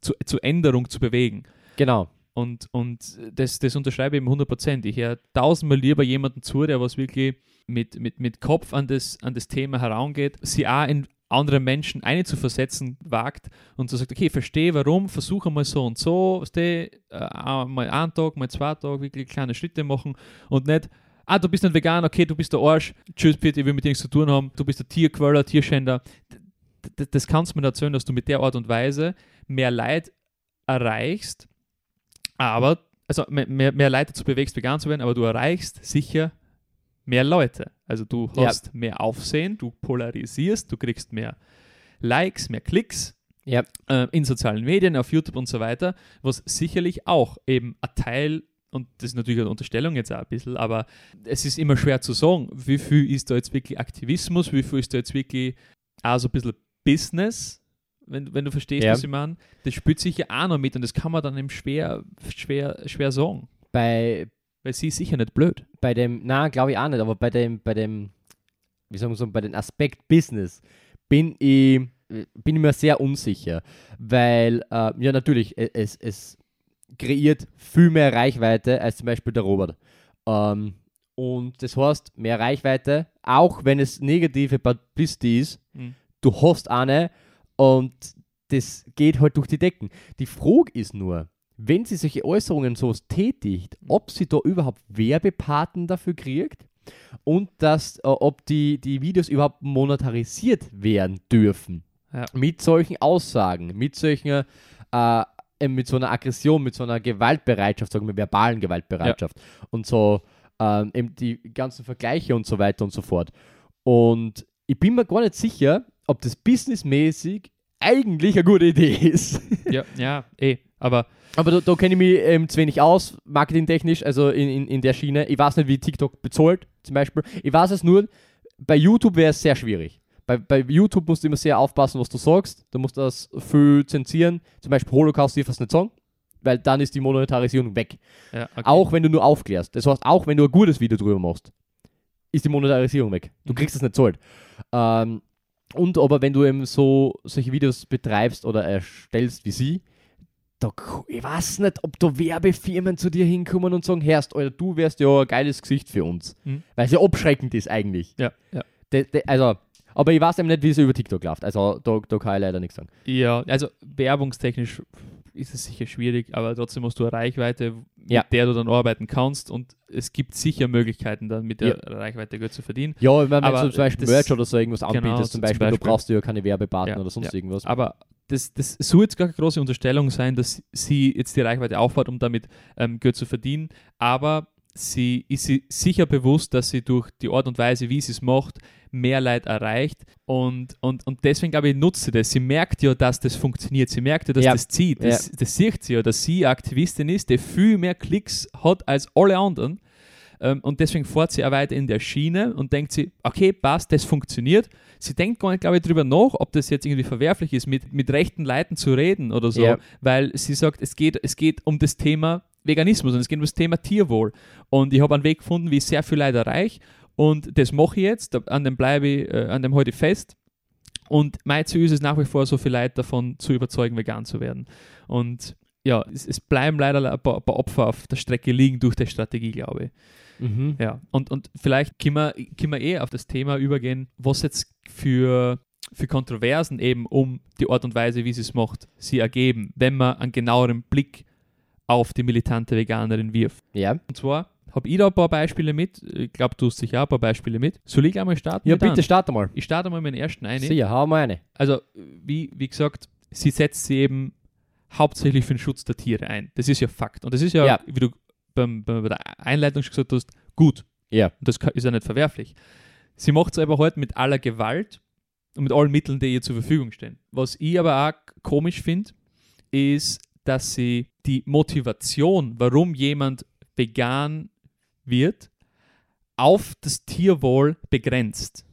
zu, zur Änderung zu bewegen. Genau. Und, und das, das unterschreibe ich ihm 100%. Ich höre tausendmal lieber jemanden zu, der was wirklich mit, mit, mit Kopf an das, an das Thema herangeht, sie auch in andere Menschen einzuversetzen wagt und so sagt, okay, verstehe warum, versuche mal so und so, du, äh, mal einen Tag, mal zwei Tage wirklich kleine Schritte machen und nicht, ah, du bist nicht vegan, okay, du bist der Arsch, tschüss, bitte, ich will mit dir nichts zu tun haben, du bist der Tierquäler, Tierschänder. D- Das kannst du mir erzählen, dass du mit der Art und Weise mehr Leid erreichst, aber, also mehr, mehr, Leute dazu bewegst, vegan zu werden, aber du erreichst sicher mehr Leute. Also du Ja. hast mehr Aufsehen, du polarisierst, du kriegst mehr Likes, mehr Klicks Ja. äh, in sozialen Medien, auf YouTube und so weiter, was sicherlich auch eben ein Teil, und das ist natürlich eine Unterstellung jetzt auch ein bisschen, aber es ist immer schwer zu sagen, wie viel ist da jetzt wirklich Aktivismus, wie viel ist da jetzt wirklich auch so ein bisschen Business, wenn, wenn du verstehst, Ja. was ich meine. Das spielt sich ja auch noch mit und das kann man dann eben schwer, schwer, schwer sagen, Bei, weil sie ist sicher nicht blöd. bei dem, na, glaube ich auch nicht, aber bei dem, bei dem, wie sagen wir so, bei dem Aspekt Business bin ich, bin ich mir sehr unsicher, weil, äh, ja, natürlich, es, es kreiert viel mehr Reichweite als zum Beispiel der Robert. Ähm, und das heißt, mehr Reichweite, auch wenn es negative Publicity ist, Mhm. du hast eine und das geht halt durch die Decken. Die Frage ist nur, wenn sie solche Äußerungen so tätigt, ob sie da überhaupt Werbepaten dafür kriegt und dass, äh, ob die, die Videos überhaupt monetarisiert werden dürfen. Ja. Mit solchen Aussagen, mit solchen, äh, mit so einer Aggression, mit so einer Gewaltbereitschaft, sagen wir verbalen Gewaltbereitschaft und so ähm, eben die ganzen Vergleiche und so weiter und so fort. Und ich bin mir gar nicht sicher, ob das businessmäßig eigentlich eine gute Idee ist. Ja, ja, eh. Aber Aber da, da kenne ich mich ähm, zu wenig aus, marketingtechnisch, also in, in, in der Schiene. Ich weiß nicht, wie TikTok bezahlt, zum Beispiel. Ich weiß es nur, bei YouTube wäre es sehr schwierig. Bei, bei YouTube musst du immer sehr aufpassen, was du sagst. Du musst das viel zensieren. Zum Beispiel Holocaust darfst du nicht sagen, weil dann ist die Monetarisierung weg. ja, okay. Auch wenn du nur aufklärst. Das heißt, auch wenn du ein gutes Video drüber machst, ist die Monetarisierung weg. Du Mhm. kriegst es nicht zahlt. Ähm, und aber wenn du eben so solche Videos betreibst oder erstellst wie sie, da, ich weiß nicht, ob da Werbefirmen zu dir hinkommen und sagen, Herrst, Alter, du wärst ja ein geiles Gesicht für uns. Mhm. Weil es ja abschreckend ist eigentlich. Ja, ja. De, de, also, aber ich weiß eben nicht, wie es über TikTok läuft. Also da, da kann ich leider nichts sagen. Ja, also werbungstechnisch ist es sicher schwierig, aber trotzdem hast du eine Reichweite, mit Ja. der du dann arbeiten kannst und es gibt sicher Möglichkeiten, dann mit der Reichweite Geld zu verdienen. Ja, wenn, du zum Beispiel Merch oder so irgendwas anbietest, Genau, zum zum Beispiel, Beispiel. du brauchst du ja keine Werbepartner Ja, oder sonst ja. irgendwas. Aber das, das soll jetzt gar keine große Unterstellung sein, dass sie jetzt die Reichweite aufbaut, um damit ähm, Geld zu verdienen, aber sie ist sie sicher bewusst, dass sie durch die Art und Weise, wie sie es macht, mehr Leid erreicht und, und, und deswegen glaube ich, nutzt sie das. Sie merkt ja, dass das funktioniert. Sie merkt ja, dass Ja. das zieht. Das, das sieht sie ja, dass sie Aktivistin ist, die viel mehr Klicks hat als alle anderen. Ähm, und deswegen fährt sie auch weiter in der Schiene und denkt sie, okay, passt, das funktioniert. Sie denkt gar nicht, glaube ich, darüber nach, ob das jetzt irgendwie verwerflich ist, mit, mit rechten Leuten zu reden oder so, Ja. weil sie sagt, es geht, es geht um das Thema Veganismus und es geht um das Thema Tierwohl. Und ich habe einen Weg gefunden, wie ich sehr viel Leute erreiche und das mache ich jetzt, an dem bleibe ich, äh, an dem heute fest. Und mein Ziel ist es nach wie vor, so viele Leute davon zu überzeugen, vegan zu werden. Und ja, es, es bleiben leider ein paar, ein paar Opfer auf der Strecke liegen durch die Strategie, glaube ich. Mhm. Ja, und, und vielleicht können wir, können wir eh auf das Thema übergehen, was jetzt für, für Kontroversen eben um die Art und Weise, wie sie es macht, sie ergeben, wenn man einen genaueren Blick auf die militante Veganerin wirft. Ja, Und zwar habe ich da ein paar Beispiele mit. Ich glaube, du hast sicher auch ein paar Beispiele mit. Soll ich gleich mal starten? ja bitte einem? starte mal. Ich starte mal mit den ersten ein. Sicher, hau mal eine. Also, wie, wie gesagt, sie setzt sie eben hauptsächlich für den Schutz der Tiere ein. Das ist ja Fakt. Und das ist ja, Ja. wie du beim, bei der Einleitung schon gesagt hast, gut. Ja. Und das ist ja nicht verwerflich. Sie macht es aber halt mit aller Gewalt und mit allen Mitteln, die ihr zur Verfügung stehen. Was ich aber auch komisch finde, ist, dass sie die Motivation, warum jemand vegan wird, auf das Tierwohl begrenzt.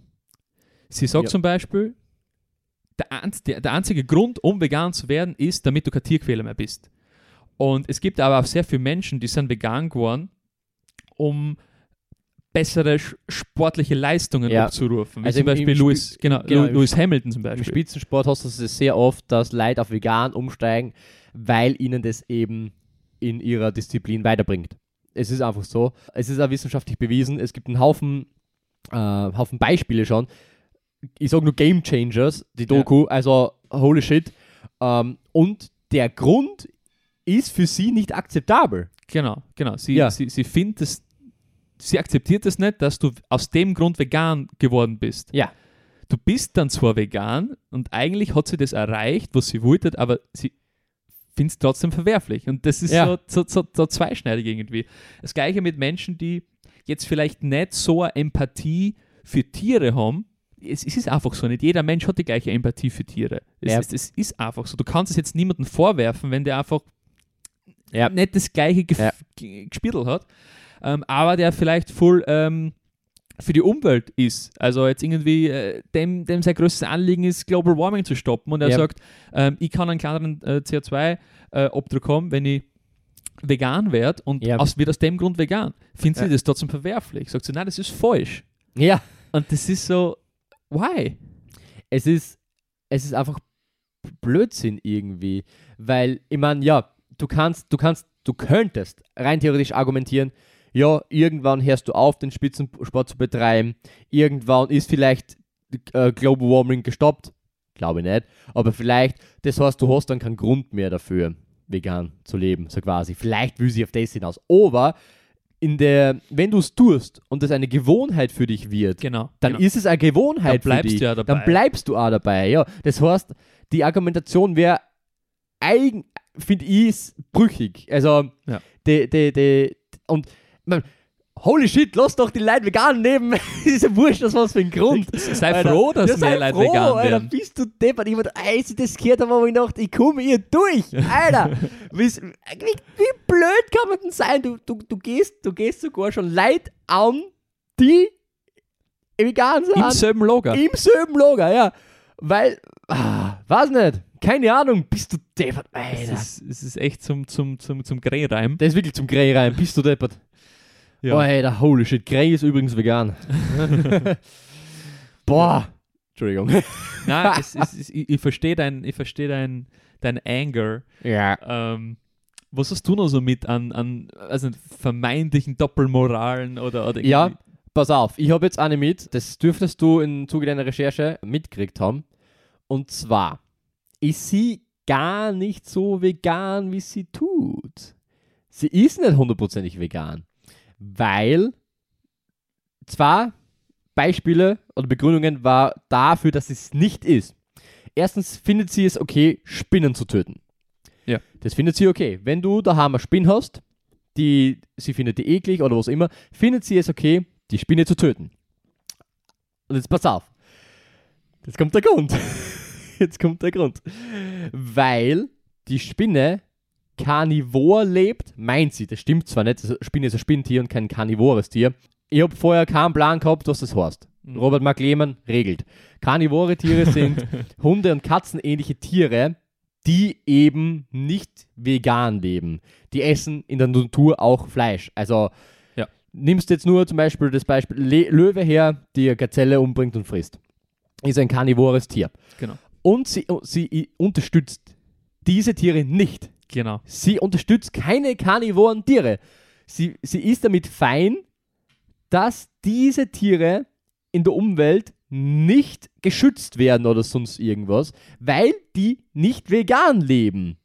Sie sagt Ja. zum Beispiel, der, der, einzige Grund, um vegan zu werden, ist, damit du kein Tierquäler mehr bist. Und es gibt aber auch sehr viele Menschen, die sind vegan geworden, um bessere sportliche Leistungen Ja. abzurufen. Wie Also zum im- im Beispiel Sp- Lewis, genau, genau, im Lewis Hamilton zum Im Beispiel. Spitzensport hast du es sehr oft, dass Leute auf vegan umsteigen, weil ihnen das eben in ihrer Disziplin weiterbringt. Es ist einfach so. Es ist auch wissenschaftlich bewiesen. Es gibt einen Haufen, äh, Haufen Beispiele schon. Ich sage nur Game Changers, die Doku, also holy shit. Ähm, und der Grund ist für sie nicht akzeptabel. Genau, genau. Sie, Ja. sie, sie findet es, sie akzeptiert es nicht, dass du aus dem Grund vegan geworden bist. Ja. Du bist dann zwar vegan und eigentlich hat sie das erreicht, was sie wollte, aber sie findet es trotzdem verwerflich. Und das ist Ja. so, so, so, so zweischneidig irgendwie. Das gleiche mit Menschen, die jetzt vielleicht nicht so eine Empathie für Tiere haben. Es, es ist einfach so, nicht jeder Mensch hat die gleiche Empathie für Tiere. Es, Ja. es, es ist einfach so. Du kannst es jetzt niemandem vorwerfen, wenn der einfach Ja. nicht das gleiche Gef Ja. g- gespielt hat, ähm, aber der vielleicht voll ähm, für die Umwelt ist. Also jetzt irgendwie äh, dem, dem sein größtes Anliegen ist, Global Warming zu stoppen und er Ja. sagt, ähm, ich kann einen kleineren äh, CO2-Obdruck haben, wenn ich vegan werde und Ja. aus, wird aus dem Grund vegan. Findet sie Ja. das trotzdem verwerflich? Sagt sie, nein, das ist falsch. Ja. Und das ist so, why? es ist, es ist einfach Blödsinn irgendwie. Weil, ich meine, ja, du kannst, du kannst, du könntest rein theoretisch argumentieren, ja, irgendwann hörst du auf, den Spitzensport zu betreiben. Irgendwann ist vielleicht äh, Global Warming gestoppt. Glaube ich nicht. Aber vielleicht, das heißt, du hast dann keinen Grund mehr dafür, vegan zu leben, so quasi. Vielleicht will sie auf das hinaus. Aber in der, wenn du es tust und das eine Gewohnheit für dich wird, Genau. dann genau. ist es eine Gewohnheit Dann bleibst für dich. du ja dabei. Dann bleibst du auch dabei, ja. Das heißt, die Argumentation wäre eigen, finde ich, brüchig. Also, Ja. die, die, die, und, man, holy shit, lass doch die Leute vegan nehmen. [laughs] ist ja wurscht, das was für ein Grund. Sei Alter. froh, dass ja, mehr Leute froh, vegan Alter, werden. bist du deppert. Ich wollte, als ich das gehört habe, habe ich gedacht, ich komme hier durch. Alter, [laughs] wie, wie, blöd kann man denn sein? Du, du, du, gehst, du gehst sogar schon Leute an, die vegan sind. Im selben Lager. Im selben Lager, ja. Weil, ah, weiß nicht, keine Ahnung, bist du deppert, Es ist, es ist echt zum, zum, zum, zum Greyreim. Das ist wirklich zum Grey rein, bist du deppert. Ja. Alter, holy shit, Grey ist übrigens vegan. [laughs] Boah, Entschuldigung. [laughs] Nein, es, es, es, ich, ich verstehe dein, ich versteh dein, dein Anger. Ja. Ähm, was hast du noch so mit an, an also vermeintlichen Doppelmoralen oder, oder Ja, pass auf, ich habe jetzt eine mit, das dürftest du im Zuge deiner Recherche mitgekriegt haben. Und zwar ist sie gar nicht so vegan, wie sie tut. Sie ist nicht hundertprozentig vegan, weil zwei Beispiele oder Begründungen war dafür, dass es nicht ist. Erstens findet sie es okay, Spinnen zu töten. Ja. Das findet sie okay. Wenn du daheim eine Spinne hast, die sie findet die eklig oder was immer, findet sie es okay, die Spinne zu töten. Und jetzt pass auf. Jetzt kommt der Grund. [laughs] Jetzt kommt der Grund. Weil die Spinne karnivor lebt, meint sie. Das stimmt zwar nicht, also Spinne ist ein Spinntier und kein karnivores Tier. Ich habe vorher keinen Plan gehabt, was das heißt. Mhm. Robert Mark Lehmann regelt. Karnivore Tiere sind [laughs] Hunde- und Katzenähnliche Tiere, die eben nicht vegan leben. Die essen in der Natur auch Fleisch. Also Ja. nimmst jetzt nur zum Beispiel das Beispiel Le Löwe her, die eine Gazelle umbringt und frisst. Ist ein karnivores Tier. Genau. Und sie, sie unterstützt diese Tiere nicht. Genau. Sie unterstützt keine karnivoren Tiere. Sie, sie ist damit fein, dass diese Tiere in der Umwelt nicht geschützt werden oder sonst irgendwas, weil die nicht vegan leben.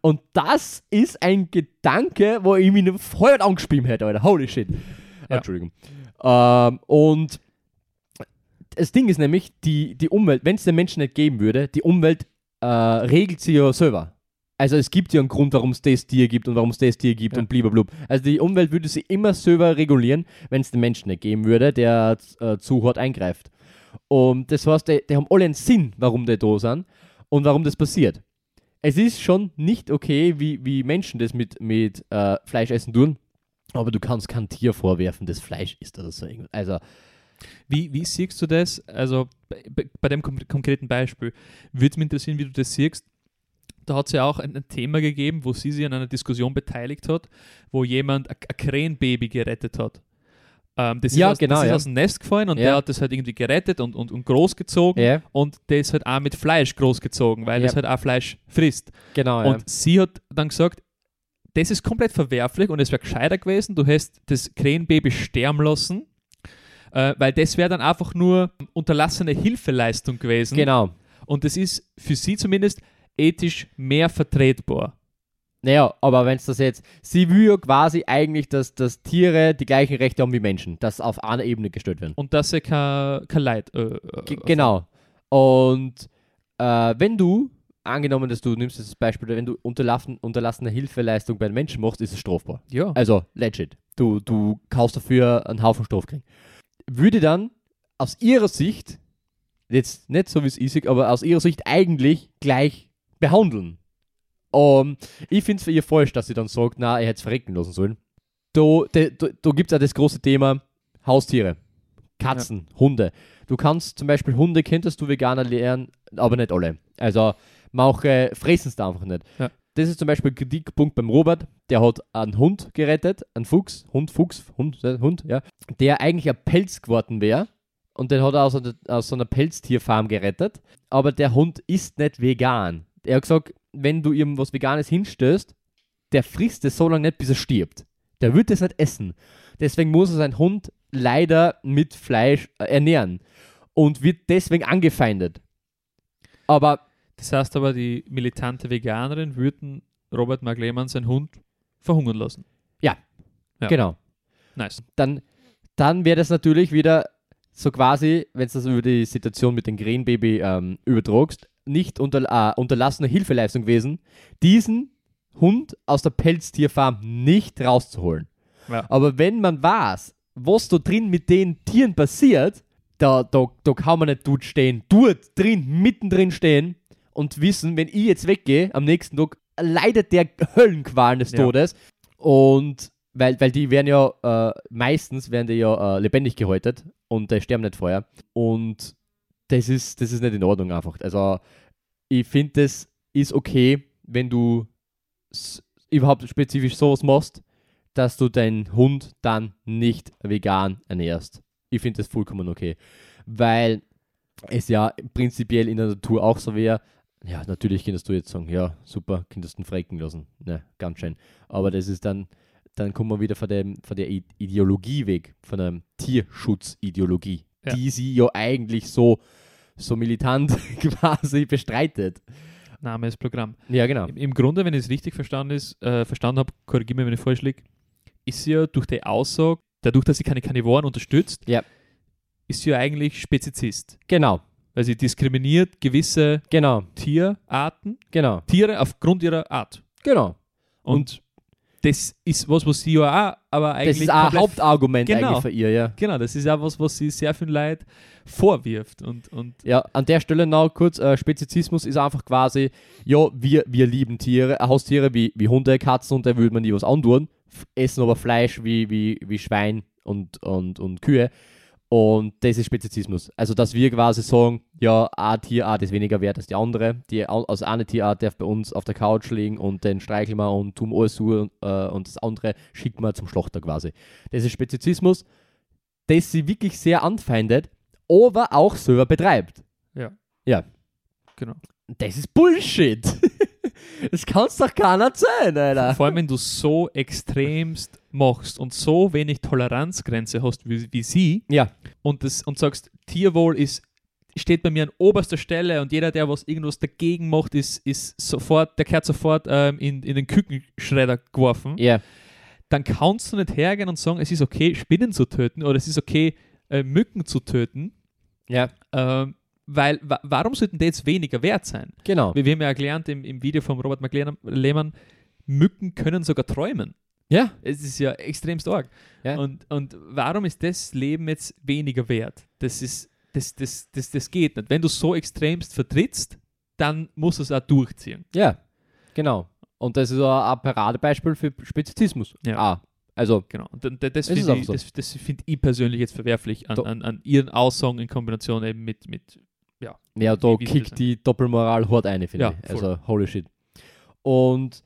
Und das ist ein Gedanke, wo ich mich voll angespielt hätte, Alter. Holy shit. Ja. Entschuldigung. Ähm, und das Ding ist nämlich, die, die Umwelt, wenn es den Menschen nicht geben würde, die Umwelt äh, regelt sie ja selber. Also es gibt ja einen Grund, warum es das Tier gibt und warum es das Tier gibt Ja. und blablabla. Also die Umwelt würde sie immer selber regulieren, wenn es den Menschen nicht geben würde, der äh, zu hart eingreift. Und das heißt, die, die haben alle einen Sinn, warum die da sind und warum das passiert. Es ist schon nicht okay, wie, wie Menschen das mit, mit äh, Fleischessen tun, aber du kannst kein Tier vorwerfen, das Fleisch isst oder so. irgendwas. Also, Wie, wie siehst du das? Also bei, bei- dem konkreten Beispiel würde es mich interessieren, wie du das siehst. Da hat es ja auch ein, ein Thema gegeben, wo sie sich an einer Diskussion beteiligt hat, wo jemand ein Krähenbaby gerettet hat. Ähm, das ist, Ja, aus, genau, das ist ja. aus dem Nest gefallen und Ja. der hat das halt irgendwie gerettet und, und, und großgezogen ja, und der ist halt auch mit Fleisch großgezogen, weil das halt auch Fleisch frisst. genau. Ja. Und sie hat dann gesagt, das ist komplett verwerflich und es wäre gescheiter gewesen, du hättest das Krähenbaby sterben lassen, äh, weil das wäre dann einfach nur unterlassene Hilfeleistung gewesen. Genau. Und das ist für sie zumindest ethisch mehr vertretbar. Naja, aber wenn es das jetzt, sie will ja quasi eigentlich, dass, dass Tiere die gleichen Rechte haben wie Menschen, dass auf einer Ebene gestellt werden. Und dass sie kein, kein Leid. Äh, äh, genau. Und äh, wenn du, angenommen, dass du nimmst das Beispiel, wenn du unterlassen, unterlassene Hilfeleistung bei Menschen machst, ist es strafbar. Ja. Also legit. Du, du kaufst dafür einen Haufen Stoff kriegen. Würde dann aus ihrer Sicht, jetzt nicht so wie es ist, aber aus ihrer Sicht eigentlich gleich behandeln. Um, ich finde es für ihr falsch, dass sie dann sagt, na, er hätte es verrecken lassen sollen. Da, da, gibt es auch das große Thema Haustiere. Katzen, Hunde. Du kannst zum Beispiel Hunde, könntest du Veganer lernen, aber nicht alle. Also manche fressen es da einfach nicht. Ja. Das ist zum Beispiel ein Kritikpunkt beim Robert, der hat einen Hund gerettet, einen Fuchs, Hund, Fuchs, Hund, äh, Hund, ja, der eigentlich ein Pelz geworden wäre. Und den hat er aus, einer- aus einer Pelztierfarm gerettet. Aber der Hund ist nicht vegan. Er hat gesagt, wenn du ihm was Veganes hinstößt, der frisst es so lange nicht, bis er stirbt. Der wird es nicht essen. Deswegen muss er seinen Hund leider mit Fleisch äh, ernähren. Und wird deswegen angefeindet. Aber Das heißt aber, die militante Veganerin würden Robert Mark Lehmann seinen Hund verhungern lassen. Ja. genau. Nice. dann, dann wäre das natürlich wieder so quasi, wenn du das über die Situation mit dem Krähenbaby ähm, übertragst, nicht unter, äh, unterlassene Hilfeleistung gewesen, diesen Hund aus der Pelztierfarm nicht rauszuholen. Ja. Aber wenn man weiß, was da drin mit den Tieren passiert, da, da, da kann man nicht dort stehen, dort drin, mittendrin stehen und wissen, wenn ich jetzt weggehe, am nächsten Tag leidet der Höllenqualen des Ja. Todes. Und weil, weil die werden ja, äh, meistens werden die ja äh, lebendig gehäutet und die sterben nicht vorher. Und das ist, das ist nicht in Ordnung einfach. Also ich finde, das ist okay, wenn du überhaupt spezifisch sowas machst, dass du deinen Hund dann nicht vegan ernährst. Ich finde das vollkommen okay. Weil es ja prinzipiell in der Natur auch so wäre. Ja, natürlich könntest du jetzt sagen, ja, super, könntest du frecken lassen. Ne, ganz schön. Aber das ist dann, dann kommen wir wieder von, dem, von der Ideologie weg, von der Tierschutzideologie, Ja. die sie ja eigentlich so, so militant [laughs] quasi bestreitet. Name ist Programm. Ja, genau. Im, Im Grunde, wenn ich es richtig verstanden, ist, äh, verstanden habe, korrigiere mich, wenn ich falsch liege, ist sie ja durch die Aussage, dadurch, dass sie keine Karnivoren unterstützt, Ja. ist sie ja eigentlich Spezizist. Genau, Weil sie diskriminiert gewisse genau, Tierarten, genau, Tiere aufgrund ihrer Art. genau. Und, das ist was, was sie ja auch, aber eigentlich. Das ist auch ein Hauptargument Genau. eigentlich für ihr, ja. Genau, das ist auch was, was sie sehr viel Leid vorwirft. Und, und Ja, an der Stelle noch kurz, äh, Spezizismus ist einfach quasi, ja, wir, wir lieben Tiere, äh, Haustiere wie, wie Hunde, Katzen und da würde man nie was antun, essen aber Fleisch wie, wie, wie Schwein und, und, und Kühe und das ist Spezizismus. Also, dass wir quasi sagen, ja, eine Tierart ist weniger wert als die andere, die, au- also eine Tierart darf bei uns auf der Couch liegen und den streicheln wir und tun alles und, äh, und das andere schicken wir zum Schlachter quasi. Das ist Spezizismus, das sie wirklich sehr anfeindet, aber auch selber betreibt. ja. Ja. Genau. Das ist Bullshit. [laughs] das kann's doch keiner erzählen, Alter. Vor allem, wenn du so extremst machst und so wenig Toleranzgrenze hast wie, wie sie Ja, und, das, und sagst, Tierwohl ist, steht bei mir an oberster Stelle und jeder, der was irgendwas dagegen macht, ist, ist sofort, der kehrt sofort ähm, in, in den Kükenschredder geworfen, ja, dann kannst du nicht hergehen und sagen, es ist okay, Spinnen zu töten oder es ist okay, äh, Mücken zu töten, ja, ähm, weil wa warum sollten die jetzt weniger wert sein? genau. Wir, wir haben ja gelernt im, im Video von Robert McLehmann, Mücken können sogar träumen. Ja, Es ist ja extremst arg. Ja. Und, und warum ist das Leben jetzt weniger wert? Das ist, das, das, das, das geht nicht. Wenn du so extremst vertrittst, dann musst du es auch durchziehen. ja, genau. Und das ist auch ein Paradebeispiel für Spezizismus. Ja. Ah, also, Genau. Und das, finde ich, so. das, das find ich persönlich jetzt verwerflich an, an, an ihren Aussagen in Kombination eben mit, mit ja, da sie das kickt die Doppelmoral hart ein, finde Ja, ich. voll. Also, holy shit. Und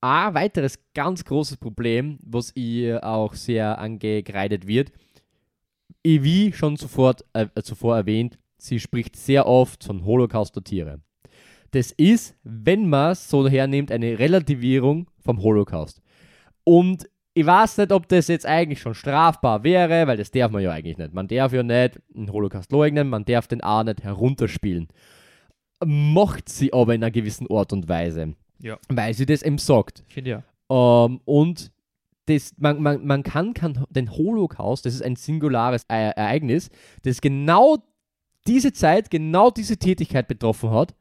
ein weiteres ganz großes Problem, was ihr auch sehr angekreidet wird, wie schon sofort, äh, zuvor erwähnt, sie spricht sehr oft von Holocaust der Tiere. Das ist, wenn man es so hernimmt, eine Relativierung vom Holocaust. Und ich weiß nicht, ob das jetzt eigentlich schon strafbar wäre, weil das darf man ja eigentlich nicht. Man darf ja nicht den Holocaust leugnen, man darf den auch nicht herunterspielen. Macht sie aber in einer gewissen Art und Weise. Ja. Weil sie das eben sagt. finde ja. Ähm, und das, man, man, man kann, kann den Holocaust, das ist ein singulares Ereignis, das genau diese Zeit, genau diese Tätigkeit betroffen hat.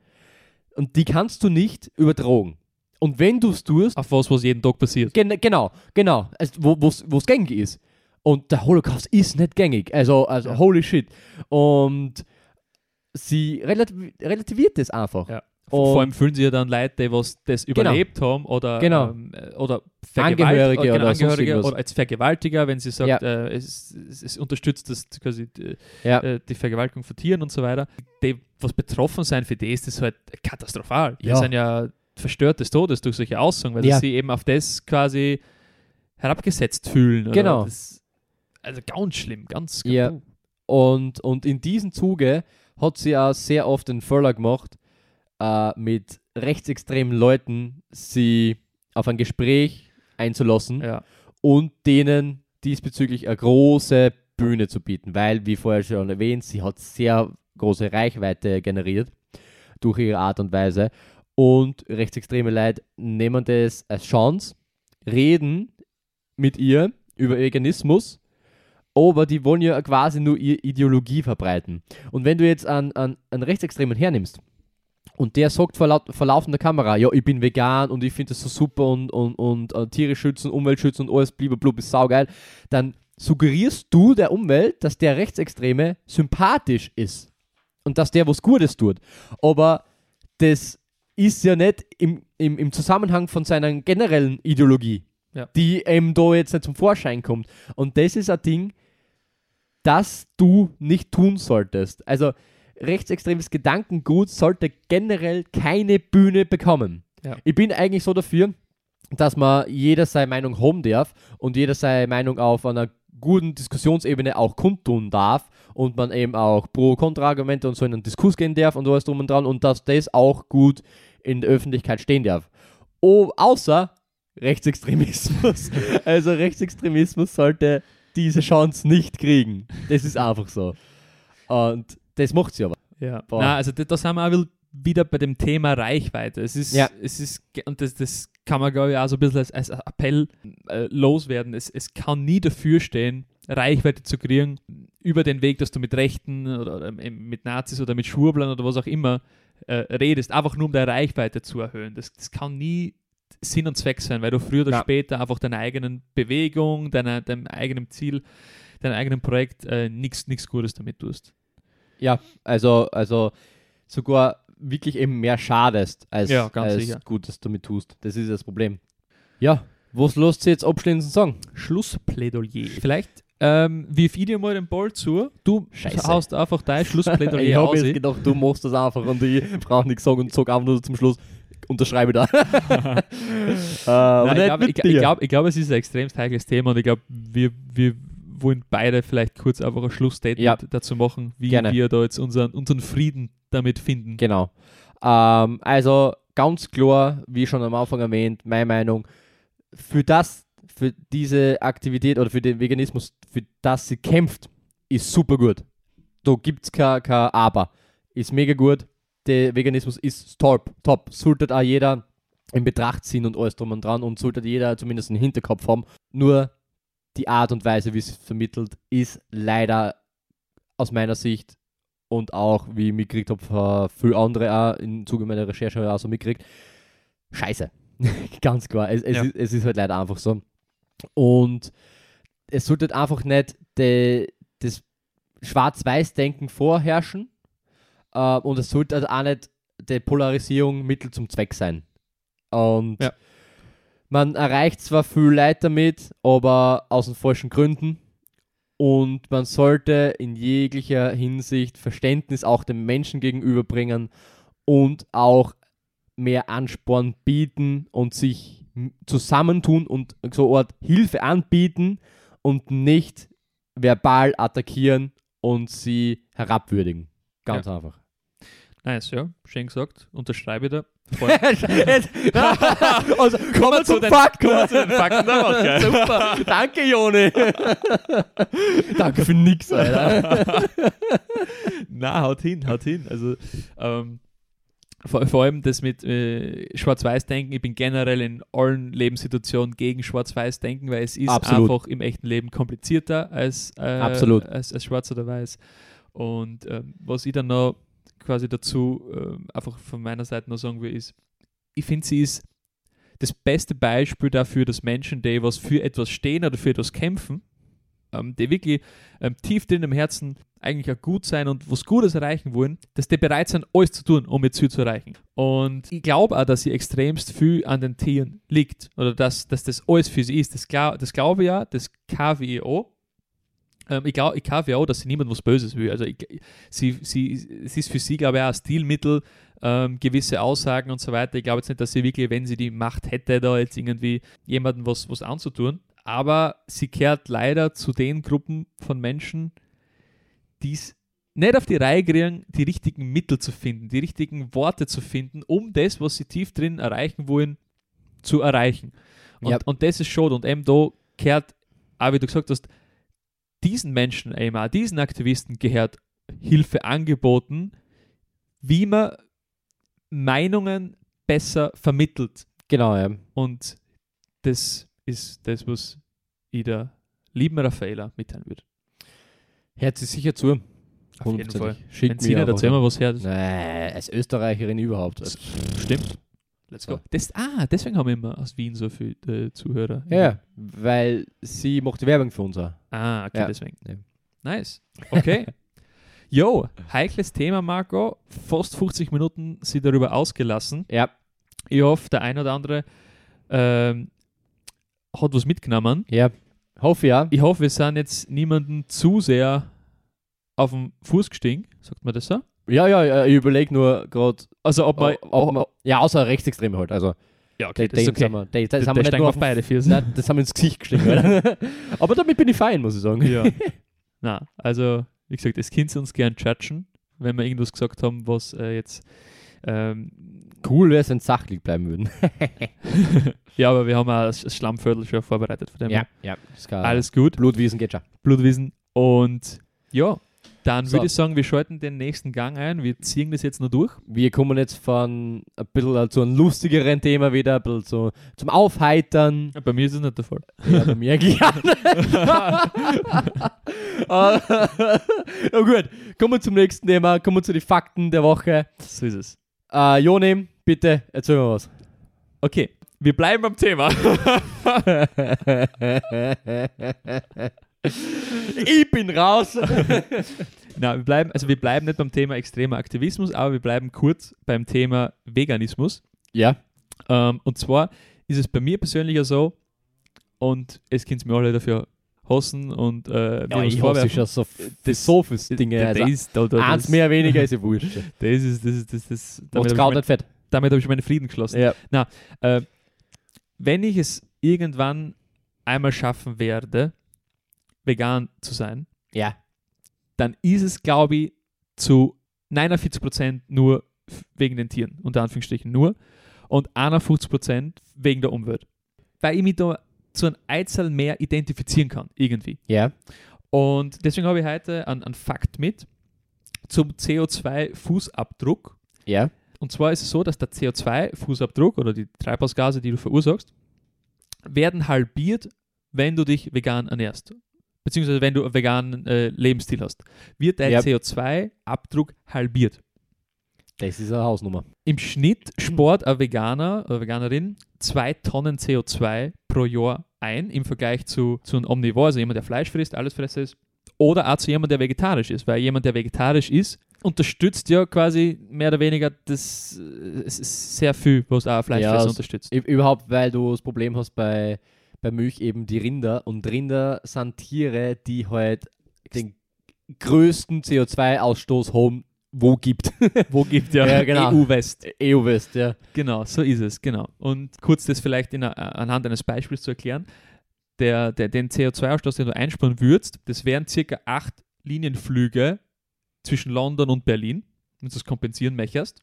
Und die kannst du nicht übertragen. Und wenn du es tust, Auf was, was jeden Tag passiert. Gen genau, genau, also, wo es gängig ist. Und der Holocaust ist nicht gängig. Also, also Ja. holy shit. Und sie relativ, relativiert das einfach. Ja. Und- Vor allem fühlen sich ja dann Leute, die was das überlebt haben oder, Genau. ähm, äh, oder Angehörige genau, oder Angehörige oder als Vergewaltiger, wenn sie sagt, Ja. äh, es, es, es unterstützt das quasi äh, Ja. äh, die Vergewaltigung von Tieren und so weiter. Die, was betroffen sein für die, ist das halt katastrophal. Die Ja. sind ja verstört des Todes durch solche Aussagen, weil Ja. sie eben auf das quasi herabgesetzt fühlen. Oder Genau. Das, also ganz schlimm, ganz Ja. puh. Und, und in diesem Zuge hat sie auch sehr oft den Fehler gemacht, äh, mit rechtsextremen Leuten sie auf ein Gespräch einzulassen ja. und denen diesbezüglich eine große Bühne zu bieten, weil, wie vorher schon erwähnt, sie hat sehr große Reichweite generiert durch ihre Art und Weise. Und rechtsextreme Leute nehmen das als Chance, reden mit ihr über Veganismus, aber die wollen ja quasi nur ihre Ideologie verbreiten. Und wenn du jetzt einen, einen, einen Rechtsextremen hernimmst und der sagt vor, laut, vor laufender Kamera, ja, ich bin vegan und ich finde das so super und, und, und äh, Tiere schützen, Umwelt schützen und alles blub ist saugeil, dann suggerierst du der Umwelt, dass der Rechtsextreme sympathisch ist und dass der was Gutes tut. Aber das ist ja nicht im, im, im Zusammenhang von seiner generellen Ideologie, Ja. die eben da jetzt nicht zum Vorschein kommt. Und das ist ein Ding, das du nicht tun solltest. Also rechtsextremes Gedankengut sollte generell keine Bühne bekommen. Ja. Ich bin eigentlich so dafür, dass man jeder seine Meinung haben darf und jeder seine Meinung auf einer guten Diskussionsebene auch kundtun darf und man eben auch Pro-Kontra-Argumente und so in einen Diskurs gehen darf und alles drum und dran und dass das auch gut in der Öffentlichkeit stehen darf. Oh, außer Rechtsextremismus. [laughs] also Rechtsextremismus sollte diese Chance nicht kriegen. Das ist einfach so. Und das macht sie aber. Ja. Boah. Na, also da, da sind wir auch wieder bei dem Thema Reichweite. Es ist, Ja. es ist, und das, das kann man, glaube ich, auch so ein bisschen als, als Appell äh, loswerden. Es, es kann nie dafür stehen, Reichweite zu kriegen über den Weg, dass du mit Rechten oder, oder mit Nazis oder mit Schwurblern oder was auch immer äh, redest, einfach nur um deine Reichweite zu erhöhen. Das, das kann nie Sinn und Zweck sein, weil du früher oder Ja. später einfach deiner eigenen Bewegung, deiner, deinem eigenen Ziel, deinem eigenen Projekt äh, nichts Gutes damit tust. Ja, also, also sogar wirklich eben mehr schadest, als, Ja, ganz als. Gutes damit tust. Das ist das Problem. Ja, was lässt sie jetzt abschließend sagen? Schlussplädoyer. Vielleicht ähm, wirf ich dir mal den Ball zu. Du Scheiße. haust einfach dein [laughs] ich Schlussplädoyer habe aus. jetzt gedacht, du machst das einfach und ich brauche nichts sagen und sag einfach nur zum Schluss, unterschreibe da. [laughs] [laughs] äh, aber Nein, ich glaube, ich, ich, glaub, ich glaub, es ist ein extrem heikles Thema und ich glaube, wir, wir wollen beide vielleicht kurz einfach ein Schlussstatement Ja. dazu machen, wie Gerne. wir da jetzt unseren, unseren Frieden damit finden. Genau. Ähm, also ganz klar, wie schon am Anfang erwähnt, meine Meinung, für das, für diese Aktivität oder für den Veganismus, für das sie kämpft, ist super gut. Da gibt es kein, kein Aber. Ist mega gut. Der Veganismus ist top. Top. Sollte auch jeder in Betracht ziehen und alles drum und dran und sollte jeder zumindest einen Hinterkopf haben. Nur die Art und Weise, wie es vermittelt, ist leider aus meiner Sicht und auch, wie ich mitgekriegt habe, für viele andere auch im Zuge meiner Recherche auch so mitgekriegt, scheiße. [laughs] Ganz klar. Es, es, Ja. ist, es ist halt leider einfach so. Und es sollte halt einfach nicht de, das Schwarz-Weiß-Denken vorherrschen äh, und es sollte halt auch nicht die Polarisierung Mittel zum Zweck sein. Und Ja. Man erreicht zwar viel Leid damit, aber aus den falschen Gründen. Und man sollte in jeglicher Hinsicht Verständnis auch dem Menschen gegenüberbringen und auch mehr Ansporn bieten und sich zusammentun und so Art Hilfe anbieten und nicht verbal attackieren und sie herabwürdigen. Ganz einfach. Nice, ja, schön gesagt. Unterschreibe da. [laughs] [laughs] also, kommen wir zu den- Fakt. kommen wir zu den Fakten. [laughs] Super. Danke, Joni. Danke für nix, Alter. Na, haut hin, haut hin. Also, ähm, vor, vor allem das mit äh, Schwarz-Weiß-Denken. Ich bin generell in allen Lebenssituationen gegen Schwarz-Weiß-Denken, weil es ist Absolut. einfach im echten Leben komplizierter als, äh, Absolut. als, als Schwarz oder Weiß. Und ähm, was ich dann noch quasi dazu ähm, einfach von meiner Seite noch sagen will, ist, ich finde, sie ist das beste Beispiel dafür, dass Menschen, die was für etwas stehen oder für etwas kämpfen, ähm, die wirklich ähm, tief drin im Herzen eigentlich auch gut sein und was Gutes erreichen wollen, dass die bereit sind, alles zu tun, um ihr Ziel zu erreichen. Und ich glaube auch, dass sie extremst viel an den Tieren liegt oder dass, dass das alles für sie ist. Das, das glaube ich ja, das KWO. Ähm, ich glaube ich glaub ja auch, dass sie niemand was Böses will. Also ich, sie, sie, es ist für sie, glaube ich, auch ein Stilmittel, ähm, gewisse Aussagen und so weiter. Ich glaube jetzt nicht, dass sie wirklich, wenn sie die Macht hätte, da jetzt irgendwie jemandem was, was anzutun. Aber sie kehrt leider zu den Gruppen von Menschen, die es nicht auf die Reihe kriegen, die richtigen Mittel zu finden, die richtigen Worte zu finden, um das, was sie tief drin erreichen wollen, zu erreichen. Und, Ja. und das ist schon. Und eben da kehrt, auch wie du gesagt hast, diesen Menschen, auch diesen Aktivisten gehört Hilfe angeboten, wie man Meinungen besser vermittelt. Genau, ja. Und das ist das, was ich der lieben Raffaela mitteilen würde. Hört sie sicher zu. Auf jeden Fall. Schickt Wenn sie nicht, einfach- erzähl mal was her. Nee, als Österreicherin überhaupt. Also, stimmt. Let's go. Das, ah, deswegen haben wir immer aus Wien so viele äh, Zuhörer. ja, weil sie macht die Werbung für uns auch. Ah, okay, Ja. deswegen. Ja. Nice. Okay. [laughs] Jo, heikles Thema, Marco. Fast 50 Minuten sie darüber ausgelassen. Ja, Ich hoffe, der ein oder andere ähm, hat was mitgenommen. ja. Hoffe ja. Ich hoffe, wir sind jetzt niemanden zu sehr auf den Fuß gestiegen. Sagt man das so? Ja, ja, ja ich überlege nur gerade, Also, ob man. ob, ob man, ja, außer Rechtsextreme halt. Also, ja, okay, das ist okay. Haben wir, die, das Da- haben wir nicht nur auf beide Füße. [laughs] Nein, das haben wir ins Gesicht. Alter. [laughs] Aber damit bin ich fein, muss ich sagen. Ja. [laughs] Na, also Wie gesagt, es könnt uns gern judgen, wenn wir irgendwas gesagt haben, was äh, jetzt. Ähm, Cool wäre es, wenn es sachlich bleiben würden. ja, aber wir haben auch das Schlammviertel schon vorbereitet. Von dem ja. Das kann Alles gut. Blutwiesen geht schon. Blutwiesen. Und ja, dann So. würde ich sagen, wir schalten den nächsten Gang ein. Wir ziehen das jetzt noch durch. Wir kommen jetzt von ein bisschen zu einem lustigeren Thema wieder, ein bisschen zu, zum Aufheitern. Bei mir ist es nicht der Fall. Ja, bei mir eigentlich auch [laughs] gut, kommen wir zum nächsten Thema, kommen wir zu den Fakten der Woche. So ist es. Äh, Joni, bitte erzähl mir was. Okay, wir bleiben beim Thema. [laughs] ich bin raus. [laughs] Na, wir bleiben, also wir bleiben nicht beim Thema extremer Aktivismus, aber wir bleiben kurz beim Thema Veganismus. ja, Ähm, und zwar ist es bei mir persönlich so, und es könnt mir alle dafür hassen und äh, ja ich hasse schon so, Das- das, so viele Dinge. Das, Also, das, ist- da, da, eins das, mehr, weniger ist ja wurscht. [laughs] Das ist, das ist, das ist, damit Macht's habe ich, mein, fett. damit hab ich meinen Frieden geschlossen. Ja. Äh, wenn ich es irgendwann einmal schaffen werde, vegan zu sein, ja. dann ist es, glaube ich, zu 49% nur f- wegen den Tieren, unter Anführungsstrichen nur, und 51% wegen der Umwelt. Weil ich mich da zu einem Einzel mehr identifizieren kann, irgendwie. Ja. Und deswegen habe ich heute einen, einen Fakt mit zum CO2-Fußabdruck. Ja. Und zwar ist es so, dass der CO2-Fußabdruck oder die Treibhausgase, die du verursachst, werden halbiert, wenn du dich vegan ernährst. Beziehungsweise wenn du einen veganen äh, Lebensstil hast. Wird dein Ja. CO2-Abdruck halbiert. Das ist eine Hausnummer. Im Schnitt spart ein Veganer oder Veganerin zwei Tonnen CO2 pro Jahr ein im Vergleich zu, zu einem Omnivore, also jemand, der Fleisch frisst, alles Fresser ist. Oder auch zu jemand, der vegetarisch ist, weil jemand, der vegetarisch ist, unterstützt ja quasi mehr oder weniger das äh, es ist sehr viel, was auch Fleischfresser Ja, unterstützt. Überhaupt, weil du das Problem hast bei, bei Milch eben die Rinder. Und Rinder sind Tiere, die halt den größten CO2-Ausstoß haben, wo gibt. [laughs] Wo gibt ja, Ja, genau. EU-West. EU-West, ja. Genau, so ist es, genau. Und kurz das vielleicht in, anhand eines Beispiels zu erklären. Der, der, den CO2-Ausstoß, den du einsparen würdest, das wären circa acht Linienflüge zwischen London und Berlin, wenn du das kompensieren möchtest.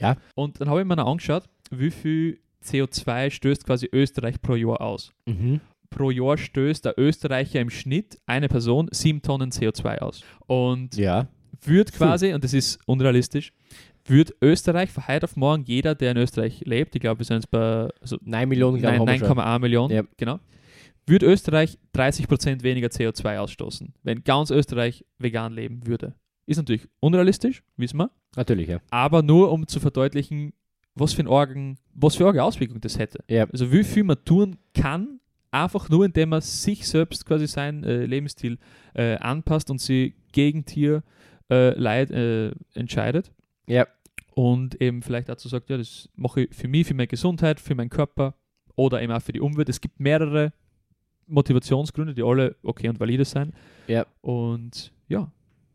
Ja. Und dann habe ich mir noch angeschaut, wie viel CO2 stößt quasi Österreich pro Jahr aus. Mhm. Pro Jahr stößt der Österreicher im Schnitt eine Person sieben Tonnen CO2 aus. Und Ja. wird Puh. quasi, und das ist unrealistisch, wird Österreich von heute auf morgen jeder, der in Österreich lebt, ich glaube, wir sind jetzt bei also 9 Millionen, glaube nein, ich, haben wir schon. 9,1 Millionen, Ja. genau, wird Österreich 30% weniger CO2 ausstoßen, wenn ganz Österreich vegan leben würde. Ist natürlich unrealistisch, wissen wir, Natürlich, ja. aber nur um zu verdeutlichen, was für, ein Orgen, was für eine Auswirkung das hätte. Ja. Also wie viel man tun kann, einfach nur indem man sich selbst quasi seinen äh, Lebensstil äh, anpasst und sie gegen Tier äh, äh, entscheidet. Ja. Und eben vielleicht dazu sagt, ja, das mache ich für mich, für meine Gesundheit, für meinen Körper oder eben auch für die Umwelt. Es gibt mehrere Motivationsgründe, die alle okay und valide sein. Ja. Und ja,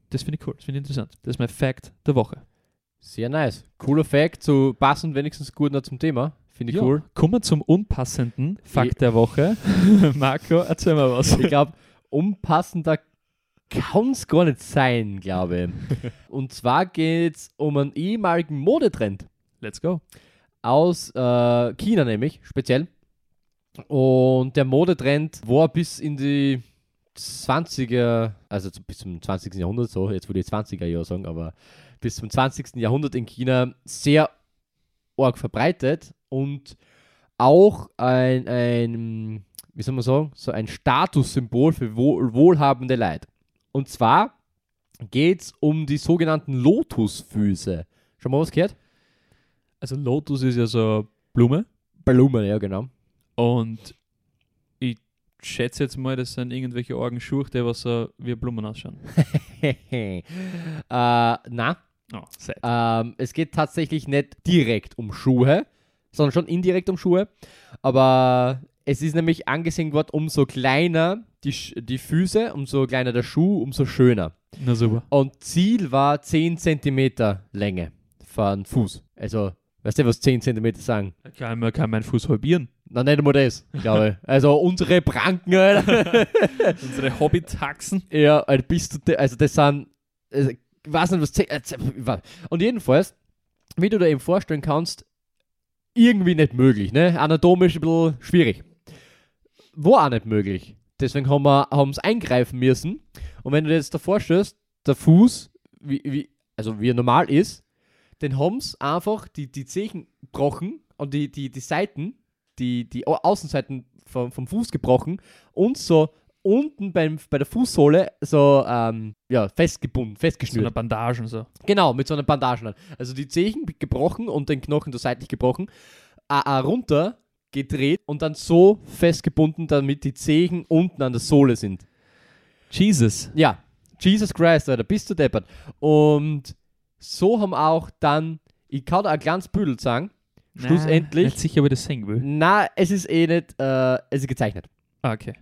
das finde ich cool, das finde ich interessant. Das ist mein Fact der Woche. Sehr nice. Cooler Fact, so passend wenigstens gut noch zum Thema. Finde ich ja, cool. Kommen wir zum unpassenden Fakt der Woche. [laughs] Marco, erzähl mal was. Ich glaube, unpassender kann es gar nicht sein, glaube ich. [laughs] Und zwar geht es um einen ehemaligen Modetrend Let's go. aus äh, China, nämlich speziell. Und der Modetrend war bis in die 20er, also bis zum 20. Jahrhundert, so, jetzt würde ich 20er Jahre sagen, aber bis zum 20. Jahrhundert in China sehr arg verbreitet und auch ein, ein wie soll man sagen, so ein Statussymbol für wohl, wohlhabende Leute. Und zwar geht es um die sogenannten Lotusfüße. Schon mal was gehört? Also Lotus ist ja so Blume Blumen, ja, genau. und ich schätze jetzt mal, das sind irgendwelche Orgenschuhe, die was so wie Blumen ausschauen. [laughs] äh, na, Oh, ähm, es geht tatsächlich nicht direkt um Schuhe, sondern schon indirekt um Schuhe. Aber es ist nämlich angesehen worden, umso kleiner die, die Füße, umso kleiner der Schuh, umso schöner. Na super. Und Ziel war 10 cm Länge von Fuß. Also, weißt du, was 10 cm sagen? Kann man kann meinen Fuß halbieren. Na, nicht einmal das, glaube ich. Also unsere Pranken. [laughs] Unsere Hobbytaxen. Ja, Alter, bist du, also das sind, also, ich weiß nicht, was, äh, und jedenfalls, wie du dir eben vorstellen kannst, irgendwie nicht möglich, ne? Anatomisch ein bisschen schwierig. War auch nicht möglich. Deswegen haben wir es eingreifen müssen. Und wenn du dir jetzt davor stellst, der Fuß, wie, wie, also wie er normal ist, den haben sie einfach die, die Zehen gebrochen und die, die, die Seiten, die, die Au- Außenseiten vom, vom Fuß gebrochen und so unten beim, bei der Fußsohle so ähm, ja, festgebunden, So festgeschnürt. eine Bandagen so. Genau, mit so einer Bandage an. Also die Zehen gebrochen und den Knochen da seitlich gebrochen, äh, runter gedreht und dann so festgebunden, damit die Zehen unten an der Sohle sind. Jesus. Ja, Jesus Christ, Alter, bist du deppert. Und so haben auch dann, ich kann da ein kleines Büdel sagen, schlussendlich, Nicht sicher, ob ich das sehen will. na, es ist eh nicht, äh, es ist gezeichnet. Ah, okay.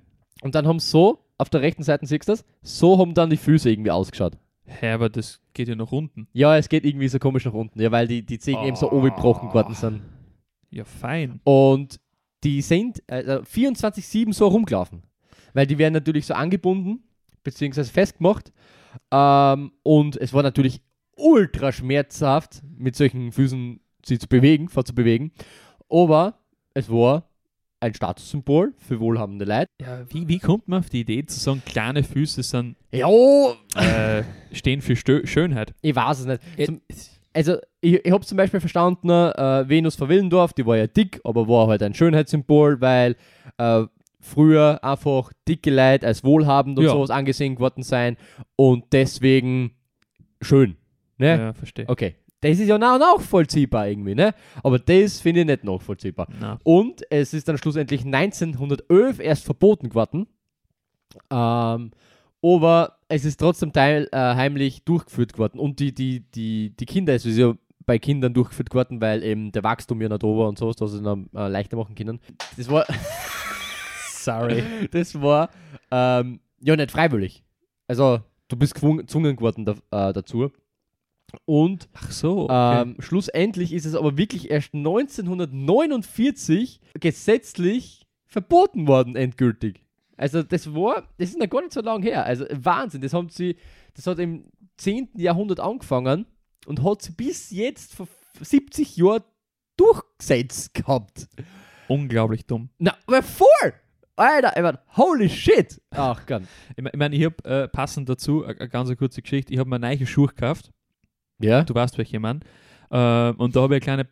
Und dann haben so, auf der rechten Seite siehst du das, so haben dann die Füße irgendwie ausgeschaut. Hä, aber das geht ja nach unten. Ja, es geht irgendwie so komisch nach unten, ja, weil die, die Zehen eben so Oh. oben gebrochen geworden sind. Ja, fein. Und die sind äh, 24-7 so rumgelaufen. Weil die werden natürlich so angebunden, beziehungsweise festgemacht. Ähm, und es war natürlich ultra schmerzhaft, mit solchen Füßen sie zu bewegen, vorzubewegen. Aber es war ein Statussymbol für wohlhabende Leute. Ja, wie, wie kommt man auf die Idee zu sagen, kleine Füße sind, Ja, äh, stehen für Stö Schönheit? ich weiß es nicht. Zum, also, ich, ich habe zum Beispiel verstanden, äh, Venus von Willendorf, die war ja dick, aber war halt ein Schönheitssymbol, weil äh, früher einfach dicke Leute als wohlhabend und Ja. sowas angesehen worden sein und deswegen schön. Ne? Ja, verstehe. Okay. Das ist ja na- nachvollziehbar irgendwie, ne? Aber das finde ich nicht nachvollziehbar. Na. Und es ist dann schlussendlich 1911 erst verboten geworden. Ähm, aber es ist trotzdem teil, äh, heimlich durchgeführt geworden. Und die, die, die, die Kinder, es ist ja bei Kindern durchgeführt geworden, weil eben der Wachstum ja nicht war und sowas, dass sie dann äh, leichter machen können. Das war, [laughs] Sorry. das war ähm, ja nicht freiwillig. Also du bist gezwungen gezwungen geworden da, äh, dazu. Und Ach so. Okay. ähm, schlussendlich ist es aber wirklich erst 1949 gesetzlich verboten worden, endgültig. Also das war, das ist noch gar nicht so lange her. Also Wahnsinn, das haben sie, das hat im 10. Jahrhundert angefangen und hat sie bis jetzt vor 70 Jahren durchgesetzt gehabt. Unglaublich dumm. Na, aber voll! Alter, ich mein, holy shit! Ach Gott. Ich meine, ich, mein, ich habe äh, passend dazu eine ganz kurze Geschichte. Ich habe mir neue Schuhe gekauft. Ja? Du weißt, welche ich meine. Äh, und da habe ich eine kleine,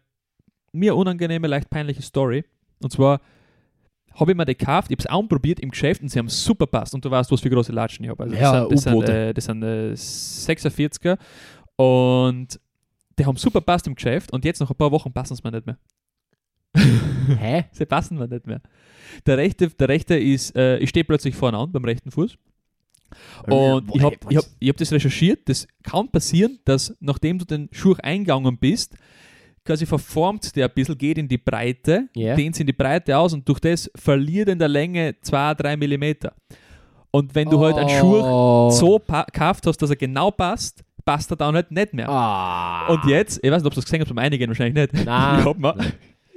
mir unangenehme, leicht peinliche Story. Und zwar habe ich mir die gekauft, ich habe es anprobiert im Geschäft und sie haben super passt. Und du weißt, was für große Latschen ich habe. Also Ja, das sind, das sind, äh, das sind äh, 46er. Und die haben super passt im Geschäft und jetzt nach ein paar Wochen passen sie mir nicht mehr. [laughs] Hä? Sie passen mir nicht mehr. Der rechte, der rechte ist, äh, ich stehe plötzlich vorne an beim rechten Fuß. Und ich habe ich hab, ich hab das recherchiert. Das kann passieren, dass nachdem du den Schuh eingegangen bist, quasi verformt der ein bisschen, geht in die Breite, Ja. dehnt in die Breite aus und durch das verliert er in der Länge 2-3 Millimeter. Und wenn du halt einen Schuh Oh. so gekauft hast, dass er genau passt, passt er dann halt nicht mehr. Ah. Und jetzt, ich weiß nicht, ob du das gesehen hast, beim Einigen wahrscheinlich nicht. Nein. [laughs] Ich hab mir,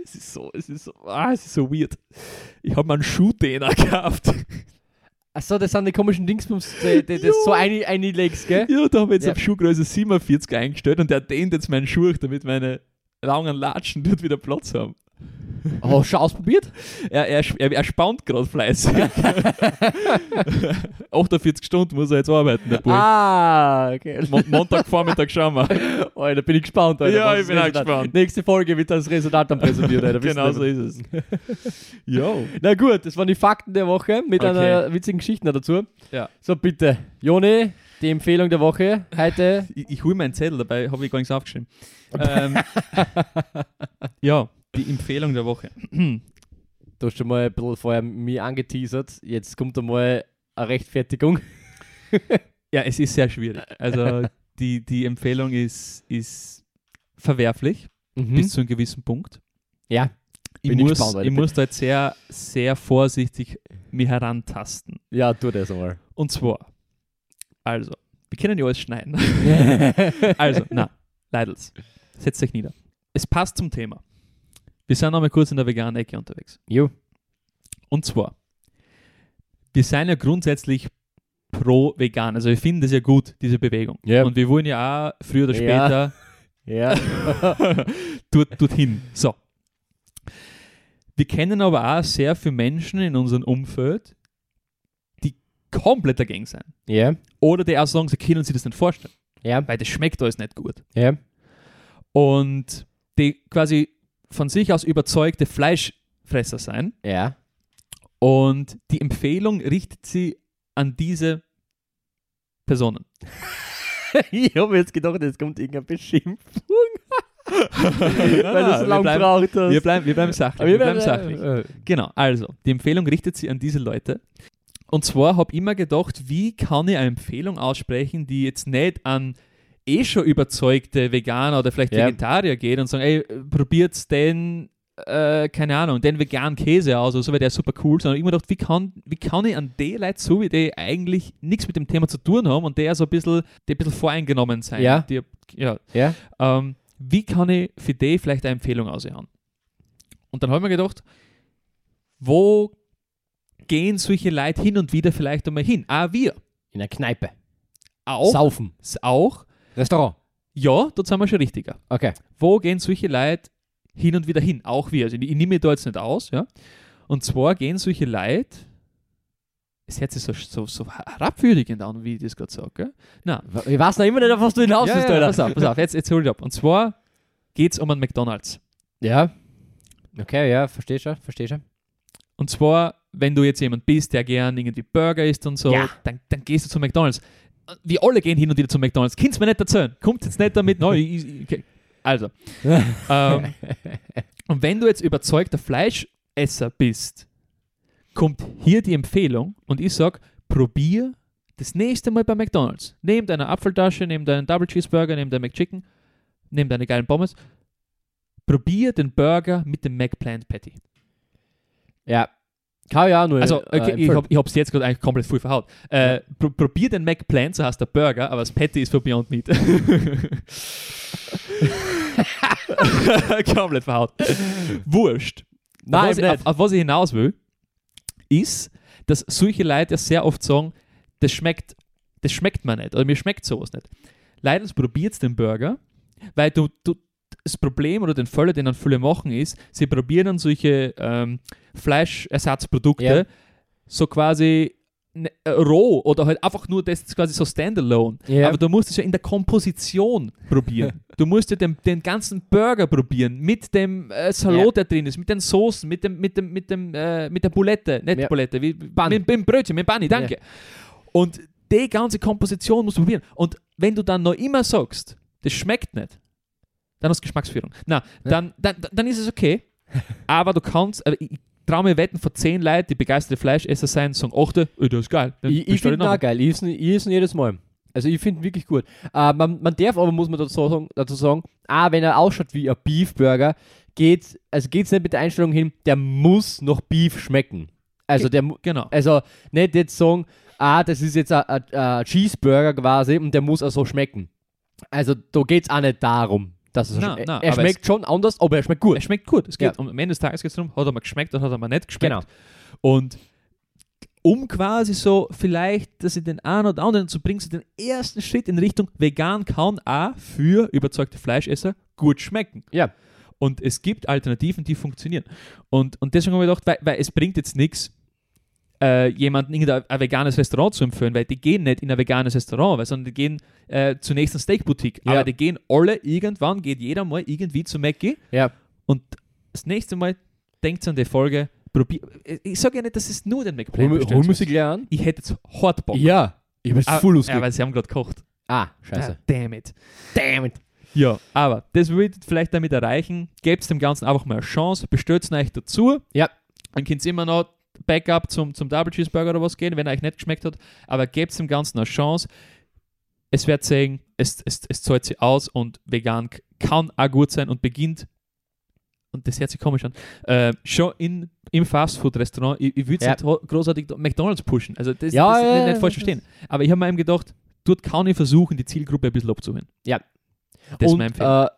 es ist so, es ist so, ah, es ist so weird. Ich habe mir einen Schuhdehner [laughs] gekauft. Achso, das sind die komischen Dingsbums, die, die, das so eine, einlegst, gell? Ja, da habe ich jetzt Ja. auf Schuhgröße 47 eingestellt und der dehnt jetzt meinen Schuh, damit meine langen Latschen dort wieder Platz haben. [laughs] Oh, schon ausprobiert? Er, er, er, er spannt gerade fleißig. 48 [laughs] Stunden muss er jetzt arbeiten, der Bub. Ah, okay. Mon Montagvormittag schauen wir. [laughs] Alter, bin ich gespannt, Alter. Ja, was ich bin auch Resultat- gespannt. Nächste Folge wird das Resultat dann präsentiert, Alter. genau so ist es. Jo. Na gut, das waren die Fakten der Woche mit Okay. einer witzigen Geschichte noch dazu. Ja. So, bitte. Joni, die Empfehlung der Woche heute. Ich, ich hole meinen Zettel, dabei habe ich gar nichts aufgeschrieben. ähm, ja, die Empfehlung der Woche. [clears throat] Du hast schon mal ein bisschen vorher mir angeteasert. Jetzt kommt einmal eine Rechtfertigung. Ja, es ist sehr schwierig. Also [laughs] die, die Empfehlung ist, ist verwerflich Mhm. bis zu einem gewissen Punkt. Ja. Ich muss, gespannt, ich muss da jetzt sehr, sehr vorsichtig mich herantasten. Ja, tu das einmal. Und zwar, also, wir können ja alles schneiden. [laughs] Also, na, Leidels, setzt euch nieder. Es passt zum Thema. Wir sind nochmal kurz in der veganen Ecke unterwegs. Jo. Und zwar, wir sind ja grundsätzlich pro vegan. Also wir finden das ja gut, diese Bewegung. Ja. Und wir wollen ja auch früher oder später [laughs] Ja. [laughs] dort, dorthin. So. Wir kennen aber auch sehr viele Menschen in unserem Umfeld, die komplett dagegen sind. Ja. Oder die auch sagen, sie können sich das nicht vorstellen, Ja. weil das schmeckt alles nicht gut. Ja. Und die quasi von sich aus überzeugte Fleischfresser sein. Ja. Und die Empfehlung richtet sie an diese Personen. [laughs] ich habe jetzt gedacht, jetzt kommt irgendeine Beschimpfung. [laughs] Weil du so wir lange bleiben- braucht hast. Wir bleiben, wir bleiben sachlich. Wir wir bleiben bleiben- sachlich. äh, Genau, also, die Empfehlung richtet sich an diese Leute. Und zwar habe ich immer gedacht, wie kann ich eine Empfehlung aussprechen, die jetzt nicht an eh schon überzeugte Veganer oder vielleicht Ja. Vegetarier geht und sagen, ey, probiert den, äh, keine Ahnung, den veganen Käse aus oder so, weil der ist super cool, sondern immer gedacht, wie kann, wie kann ich an die Leute so, wie die eigentlich nichts mit dem Thema zu tun haben und der so ein bisschen, die ein bisschen voreingenommen sein. Ja. Die, ja, Ja. ähm, wie kann ich für die vielleicht eine Empfehlung aushauen? Und dann habe ich mir gedacht, wo gehen solche Leute hin und wieder vielleicht einmal hin? Ah, wir. In der Kneipe. Auch. Saufen. Auch. Restaurant. Ja, dort sind wir schon richtiger. Okay. Wo gehen solche Leute hin und wieder hin? Auch wir. Also ich, ich nehme mich da jetzt nicht aus, ja. Und zwar gehen solche Leute, es hört sich so, so, so herabwürdigend an, wie ich das gerade sage? Nein, Ich weiß noch immer nicht, auf was du hinaus ja, willst, ja, Alter. pass auf, pass auf, jetzt, jetzt hol ich ab. Und zwar geht es um einen McDonalds. Ja. Okay, ja, versteh schon, versteh schon. Und zwar, wenn du jetzt jemand bist, der gern irgendwie Burger isst und so, Ja. dann, dann gehst du zu McDonalds. Wir alle gehen hin und wieder zu McDonalds. Kannst mir nicht erzählen. Kommt jetzt nicht damit. No, ich. Also. [laughs] ähm, und wenn du jetzt überzeugter Fleischesser bist, kommt hier die Empfehlung und ich sage, probier das nächste Mal bei McDonalds. Nimm deine Apfeltasche, nimm deinen Double Cheeseburger, nimm deinen McChicken, nimm deine geilen Pommes. Probier den Burger mit dem McPlant Patty. Ja. Kann ja nur. Also, äh, okay, ich empfehlen. habe ich hab's jetzt gerade eigentlich komplett voll verhaut. Äh, pro, probier den McPlant, so heißt der Burger, aber das Patty ist für Beyond Meat. [laughs] komplett verhaut. Wurscht. Nein, auf, was ich, auf, auf was ich hinaus will, ist, dass solche Leute sehr oft sagen, das schmeckt, das schmeckt mir nicht oder mir schmeckt sowas nicht. Leider probiert den Burger, weil du, du das Problem oder den Fälle, den dann viele machen, ist, sie probieren dann solche ähm, Fleischersatzprodukte Ja. so quasi ne, äh, roh oder halt einfach nur das quasi so standalone. Ja. Aber du musst es ja in der Komposition probieren. [laughs] du musst ja den, den ganzen Burger probieren mit dem äh, Salat, Ja. der drin ist, mit den Soßen, mit dem, mit dem, mit dem, äh, mit der Bulette, nicht Ja. Bulette, wie, mit dem Brötchen, mit dem Bunny, danke. Und die ganze Komposition musst du probieren. Und wenn du dann noch immer sagst, das schmeckt nicht, dann hast du Geschmacksführung. Na, dann, dann, dann ist es okay. [laughs] aber du kannst, aber ich, ich traue mir wetten, von zehn Leuten, die begeisterte Fleischesser sein, sagen, achte, oh, das ist geil. Dann Ich, ich bestell finde ihn geil. Ich esse ihn- jedes Mal. Also ich finde ihn wirklich gut. Äh, man, man darf aber, muss man dazu sagen, dazu sagen, ah, wenn er ausschaut wie ein Beef-Burger, geht also geht's nicht mit der Einstellung hin, der muss noch Beef schmecken. Also der Genau. also nicht jetzt sagen, ah, das ist jetzt ein- ein ein Cheeseburger quasi und der muss auch so schmecken. Also da geht es auch nicht darum, dass es so Na, schme- na, er schmeckt schon anders, aber er schmeckt gut. Es schmeckt gut. Es geht Ja. um, am Ende des Tages geht es darum, hat er mal geschmeckt oder hat er mal nicht geschmeckt. Genau. Und um quasi so vielleicht, dass ich den einen oder anderen zu bringen, so den ersten Schritt in Richtung vegan kann auch für überzeugte Fleischesser gut schmecken. Ja. Und es gibt Alternativen, die funktionieren. Und, und deswegen habe ich gedacht, weil, weil es bringt jetzt nichts, äh, jemanden irgendein ein veganes Restaurant zu empfehlen, weil die gehen nicht in ein veganes Restaurant, weil, sondern die gehen äh, zur nächsten Steakboutique. Ja. Aber die gehen alle, irgendwann geht jeder mal irgendwie zu Mackie Ja. und das nächste Mal denkt an die Folge, probier. Ich sage ja nicht, dass es nur den McPlant Hol, hol Musik soll. gleich an. Ich hätte jetzt hart Bock. Ja. Ich bin Ah, voll lustig. Ja, weil sie haben gerade gekocht. ah, scheiße. Ah, damn it. Damn it. Ja, aber das würde ich vielleicht damit erreichen. Gebt dem Ganzen einfach mal eine Chance, bestellt es euch dazu. Ja. Dann könnt ihr immer noch Backup zum, zum Double Cheeseburger oder was gehen, wenn er euch nicht geschmeckt hat. Aber gebt dem Ganzen eine Chance. Es wird sagen, es, es, es zahlt sich aus und vegan kann auch gut sein und beginnt, und das hört sich komisch an, äh, schon in, im Fastfood-Restaurant. Ich, ich würde Ja. nicht großartig McDonalds pushen. Also das, Ja, das ja, nicht, nicht falsch verstehen. Aber ich habe mir eben gedacht, dort kann ich versuchen, die Zielgruppe ein bisschen abzuholen. Ja. Das ist und, mein Empfehlung. äh,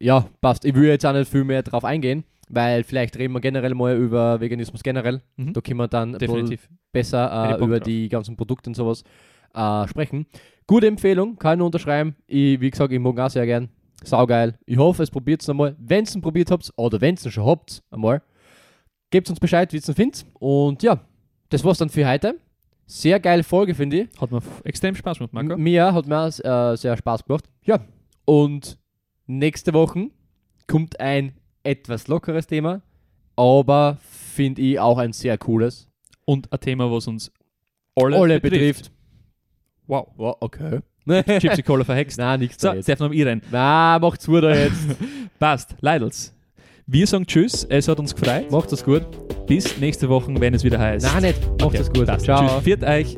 ja, passt. Ich will jetzt auch nicht viel mehr drauf eingehen, weil vielleicht reden wir generell mal über Veganismus generell. Mhm. Da können wir dann besser äh, über drauf. die ganzen Produkte und sowas äh, sprechen. Gute Empfehlung, kann ich nur unterschreiben. Ich, wie gesagt, ich mag auch sehr gern. Saugeil. Ich hoffe, es probiert es einmal. Wenn es probiert habt, oder wenn es schon habt, einmal, gebt uns Bescheid, wie ihr es findet. Und ja, das war's dann für heute. Sehr geile Folge, finde ich. Hat mir extrem Spaß gemacht, Marco. M- Mir hat mir auch, äh, sehr Spaß gemacht. Ja, und nächste Woche kommt ein etwas lockeres Thema, aber finde ich auch ein sehr cooles. Und ein Thema, was uns alle, Alle betrifft. betrifft. Wow. Wow, okay. [laughs] Gypsy Cola verhext. Nein, nichts So, darf noch ich rein. Na, macht's gut da jetzt. [laughs] Passt. Leidels. Wir sagen Tschüss. Es hat uns gefreut. macht's das gut. Bis nächste Woche, wenn es wieder heißt. Nein, nicht. Macht's Okay, gut. passt. Ciao. Tschüss. Viert euch.